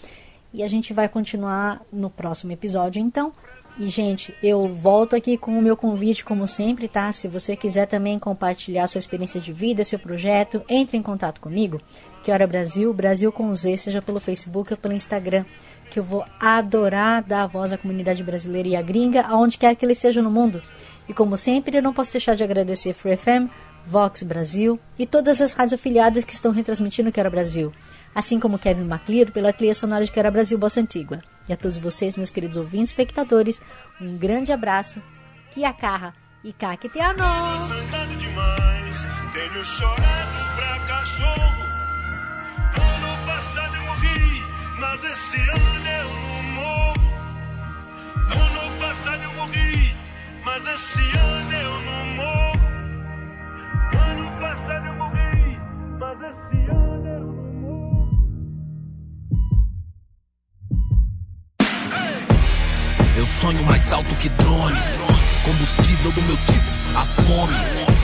E a gente vai continuar no próximo episódio, então. E, gente, eu volto aqui com o meu convite, como sempre, tá? Se você quiser também compartilhar sua experiência de vida, seu projeto, entre em contato comigo. Que hora Brasil, Brasil com Z, seja pelo Facebook ou pelo Instagram. Que eu vou adorar dar a voz à comunidade brasileira e à gringa, aonde quer que ele esteja no mundo. E como sempre, eu não posso deixar de agradecer Free FM Vox Brasil e todas as rádios afiliadas que estão retransmitindo Quero Brasil, assim como Kevin MacLeod pela trilha sonora de Quero Brasil Bossa Antigua. E a todos vocês, meus queridos ouvintes e espectadores, um grande abraço, que a carra e caqueteano! Tenho chorado pra cachorro. Ano passado eu morri, mas esse ano eu não morro. Ano passado eu morri, mas esse ano eu não morro. Morro. Eu sonho mais alto que drones. Combustível do meu tipo, a fome.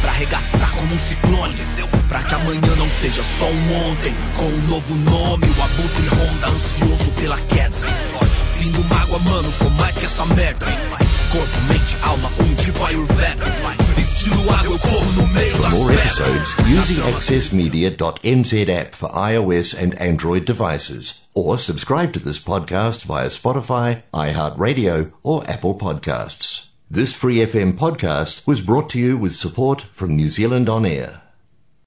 Pra arregaçar como um ciclone. Pra que amanhã não seja só um ontem. Com um novo nome, o abutre ronda ansioso pela queda. Fim do mágoa, mano, sou mais que essa merda. Corpo, mente, alma, um tipo Ayurveda. For more episodes, use the accessmedia.nz app for iOS and Android devices, or subscribe to this podcast via Spotify, iHeartRadio, or Apple Podcasts. This Free FM podcast was brought to you with support from New Zealand On Air.